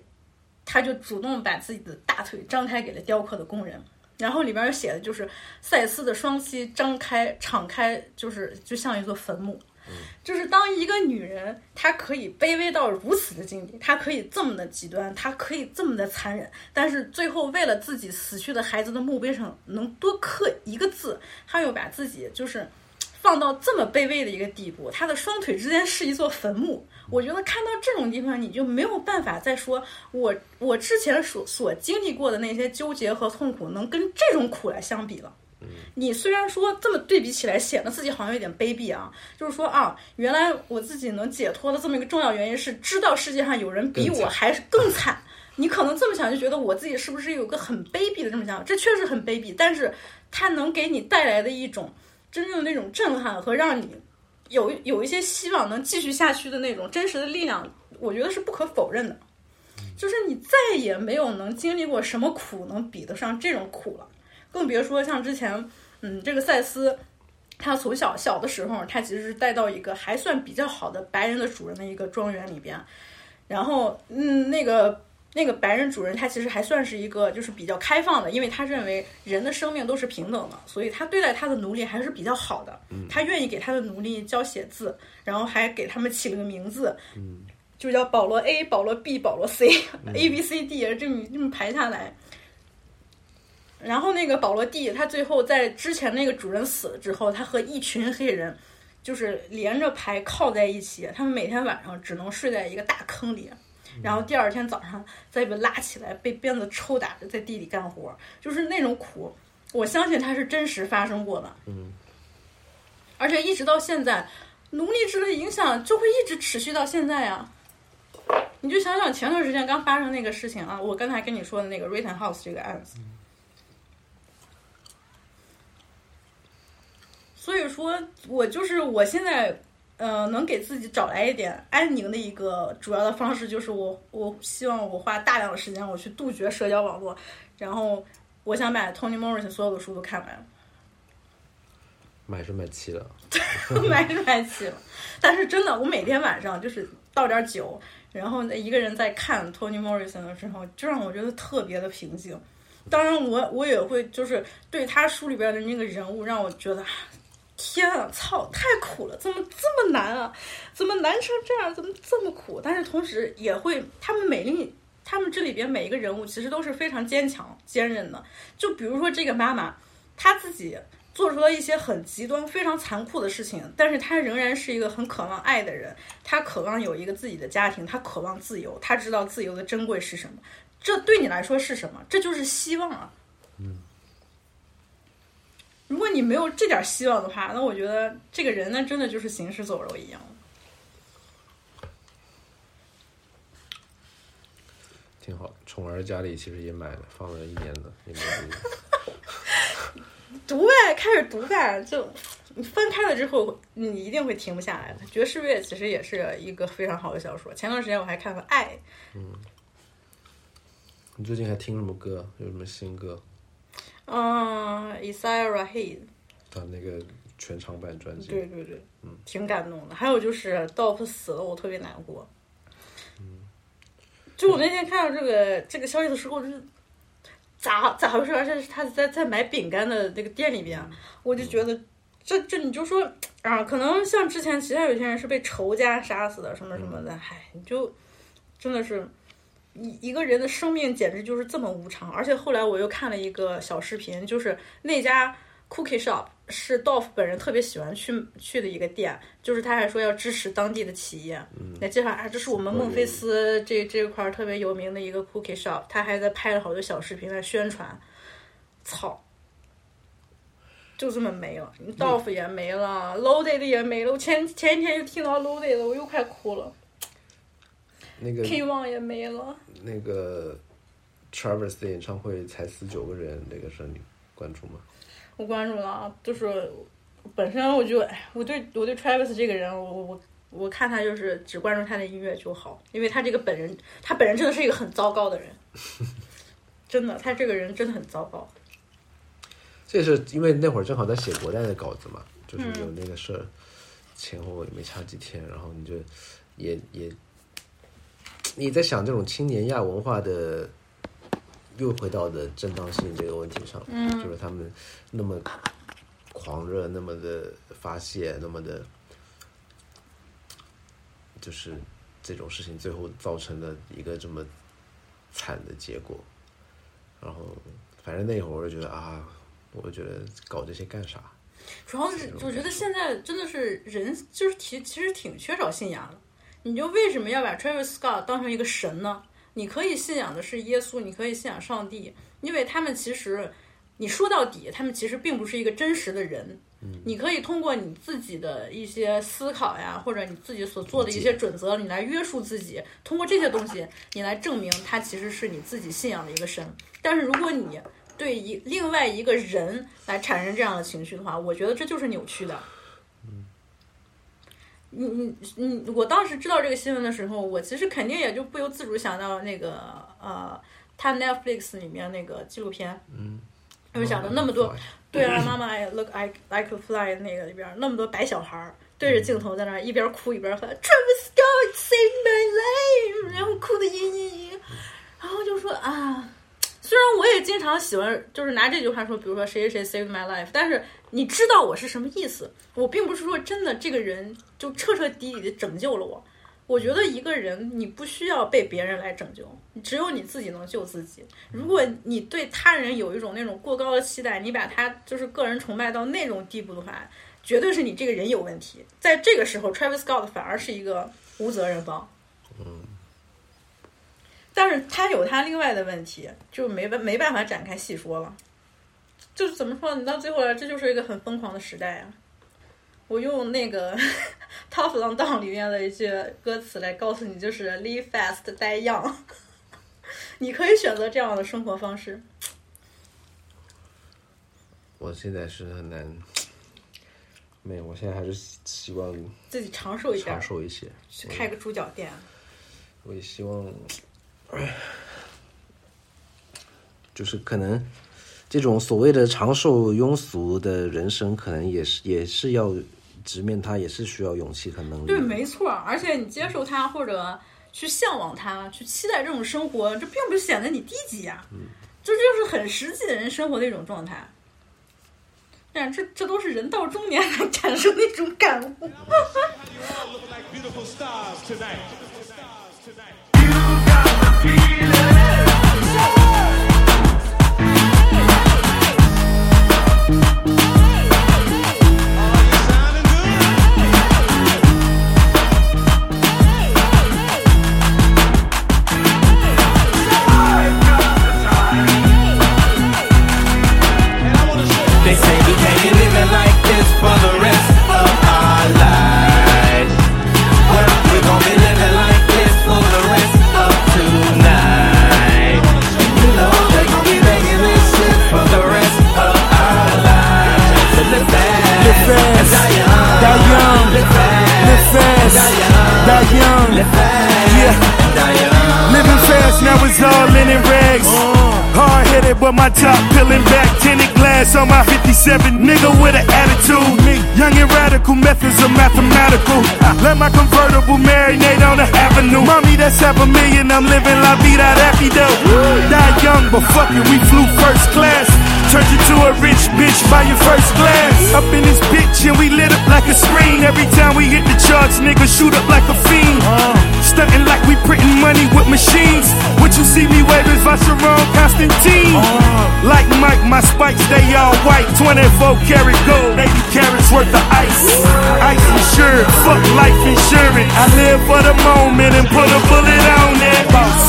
他就主动把自己的大腿张开给了雕刻的工人。然后里边写的就是赛斯的双膝张开、敞开，就是就像一座坟墓。就是当一个女人，她可以卑微到如此的境地，她可以这么的极端，她可以这么的残忍，但是最后为了自己死去的孩子的墓碑上能多刻一个字，她又把自己就是放到这么卑微的一个地步，她的双腿之间是一座坟墓。我觉得看到这种地方，你就没有办法再说我我之前所所经历过的那些纠结和痛苦，能跟这种苦来相比了。你虽然说这么对比起来，显得自己好像有点卑鄙啊，就是说啊，原来我自己能解脱的这么一个重要原因是知道世界上有人比我还是更惨。你可能这么想，就觉得我自己是不是有个很卑鄙的这么想法？这确实很卑鄙，但是它能给你带来的一种真正的那种震撼和让你。有有一些希望能继续下去的那种真实的力量，我觉得是不可否认的。就是你再也没有能经历过什么苦能比得上这种苦了，更别说像之前，嗯，这个赛斯，他从小小的时候，他其实是带到一个还算比较好的白人的主人的一个庄园里边，然后，嗯，那个。那个白人主人他其实还算是一个就是比较开放的，因为他认为人的生命都是平等的，所以他对待他的奴隶还是比较好的。他愿意给他的奴隶教写字，然后还给他们起了个名字，就叫保罗 A、保罗 B、保罗 C，A B C D 这么这么排下来。然后那个保罗蒂他最后在之前那个主人死了之后，他和一群黑人就是连着排靠在一起，他们每天晚上只能睡在一个大坑里。然后第二天早上再被拉起来，被鞭子抽打着在地里干活，就是那种苦，我相信它是真实发生过的。嗯，而且一直到现在，奴隶制的影响就会一直持续到现在呀。你就想想前段时间刚发生那个事情啊，我刚才跟你说的那个 Rittenhouse 这个案子。所以说，我就是我现在。呃，能给自己找来一点安宁的一个主要的方式，就是我我希望我花大量的时间，我去杜绝社交网络，然后我想把 Tony Morrison 所有的书都看完。[laughs] 买是买齐了，[laughs] 买是买齐了，但是真的，我每天晚上就是倒点酒，然后一个人在看 Tony Morrison 的时候，就让我觉得特别的平静。当然，我我也会就是对他书里边的那个人物，让我觉得。天啊，操，太苦了！怎么这么难啊？怎么难成这样？怎么这么苦？但是同时也会，他们每另他们这里边每一个人物其实都是非常坚强、坚韧的。就比如说这个妈妈，她自己做出了一些很极端、非常残酷的事情，但是她仍然是一个很渴望爱的人，她渴望有一个自己的家庭，她渴望自由，她知道自由的珍贵是什么。这对你来说是什么？这就是希望啊。嗯。如果你没有这点希望的话，那我觉得这个人呢，真的就是行尸走肉一样。挺好，宠儿家里其实也买了，放了一年的，也没读。[laughs] 读呗，开始读呗，就你翻开了之后，你一定会停不下来的。《爵士乐》其实也是一个非常好的小说。前段时间我还看了《爱》。嗯。你最近还听什么歌？有什么新歌？嗯，Isaiah Rahid。他那个全长版专辑。对对对，嗯，挺感动的。还有就是 Dolph 死了，我特别难过。嗯。就我那天看到这个这个消息的时候，就是咋咋回事？而且是他在在买饼干的那个店里边，我就觉得这这你就说啊，可能像之前其他有些人是被仇家杀死的什么什么的，唉，你就真的是。一一个人的生命简直就是这么无常，而且后来我又看了一个小视频，就是那家 cookie shop 是 Dolph 本人特别喜欢去去的一个店，就是他还说要支持当地的企业，来介绍啊，这是我们孟菲斯这这块特别有名的一个 cookie shop，他还在拍了好多小视频来宣传。操，就这么没了，Dolph 也没了，Loaded 也没了，我前前一天又听到 Loaded 了，我又快哭了。那个 K One 也没了。那个 Travis 的演唱会才死九个人，那个事你关注吗？我关注了，就是本身我就哎，我对我对 Travis 这个人，我我我我看他就是只关注他的音乐就好，因为他这个本人，他本人真的是一个很糟糕的人，[laughs] 真的，他这个人真的很糟糕。这是因为那会儿正好在写国代的稿子嘛，就是有那个事儿，前后也没差几天，然后你就也也。你在想这种青年亚文化的，又回到的正当性这个问题上，就是他们那么狂热，那么的发泄，那么的，就是这种事情最后造成的一个这么惨的结果。然后，反正那会儿我就觉得啊，我觉得搞这些干啥？主要是我觉得现在真的是人就是其其实挺缺少信仰的。你就为什么要把 Travis Scott 当成一个神呢？你可以信仰的是耶稣，你可以信仰上帝，因为他们其实，你说到底，他们其实并不是一个真实的人。你可以通过你自己的一些思考呀，或者你自己所做的一些准则，你来约束自己，通过这些东西，你来证明他其实是你自己信仰的一个神。但是如果你对一另外一个人来产生这样的情绪的话，我觉得这就是扭曲的。你你你，我当时知道这个新闻的时候，我其实肯定也就不由自主想到那个呃，他 Netflix 里面那个纪录片，嗯，就想到那么多，对啊，妈妈 look I I could fly 那个里边那么多白小孩儿对着镜头在那一边哭一边喊 Travis Scott save my life，然后哭的嘤嘤嘤，然后就说啊。虽然我也经常喜欢，就是拿这句话说，比如说谁谁谁 saved my life，但是你知道我是什么意思？我并不是说真的这个人就彻彻底底的拯救了我。我觉得一个人你不需要被别人来拯救，只有你自己能救自己。如果你对他人有一种那种过高的期待，你把他就是个人崇拜到那种地步的话，绝对是你这个人有问题。在这个时候，Travis Scott 反而是一个无责任方。嗯。但是他有他另外的问题，就没办没办法展开细说了。就是怎么说，你到最后这就是一个很疯狂的时代啊！我用那个《Tough Long Down》里面的一句歌词来告诉你，就是 “Live fast, die young”。[laughs] 你可以选择这样的生活方式。我现在是很难，没有，我现在还是希望自己长寿一点，长寿一些，去开个猪脚店。我也希望。就是可能这种所谓的长寿庸俗的人生，可能也是也是要直面它，也是需要勇气和能力。对，没错。而且你接受它，或者去向往它，去期待这种生活，这并不显得你低级呀。嗯，这就是很实际的人生活的一种状态。但这这都是人到中年才产生的一种感悟。But my top peeling back. Tinted glass on my 57. Nigga with an attitude. Me, young and radical methods are mathematical. Let my convertible marinate on the avenue. Mommy, that's half a million. I'm living la vida rapido. Die young, but fuck it, we flew first class. Turned you to a rich bitch by your first glass. Up in this bitch and we lit up like a screen. Every time we hit the charts, nigga shoot up like a fiend. Stunting like we printing money with machines. What you see me waving Vacheron Constantine. Uh. Like Mike, my spikes they all white. 24 karat gold, 80 carats worth of ice. Ice insured, fuck life insurance. I live for the moment and put a bullet on it.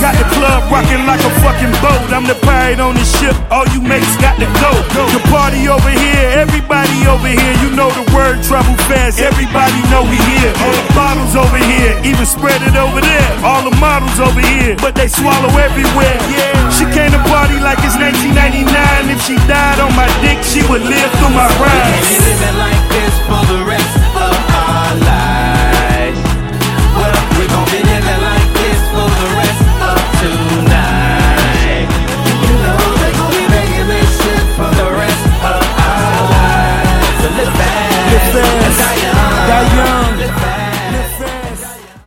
Got the club rocking like a fucking boat. I'm the pirate on the ship. All you mates got to go. The party over here, everybody over here. You know the word travel fast. Everybody know we here. All the bottles over here, even spread it over there. All the models over here, but they swallow follow everywhere. She came to party like it's 1999. If she died on my dick, she would live through my rhymes. We be living like this for the rest of our lives. Well, we gon' be living like this for the rest of tonight.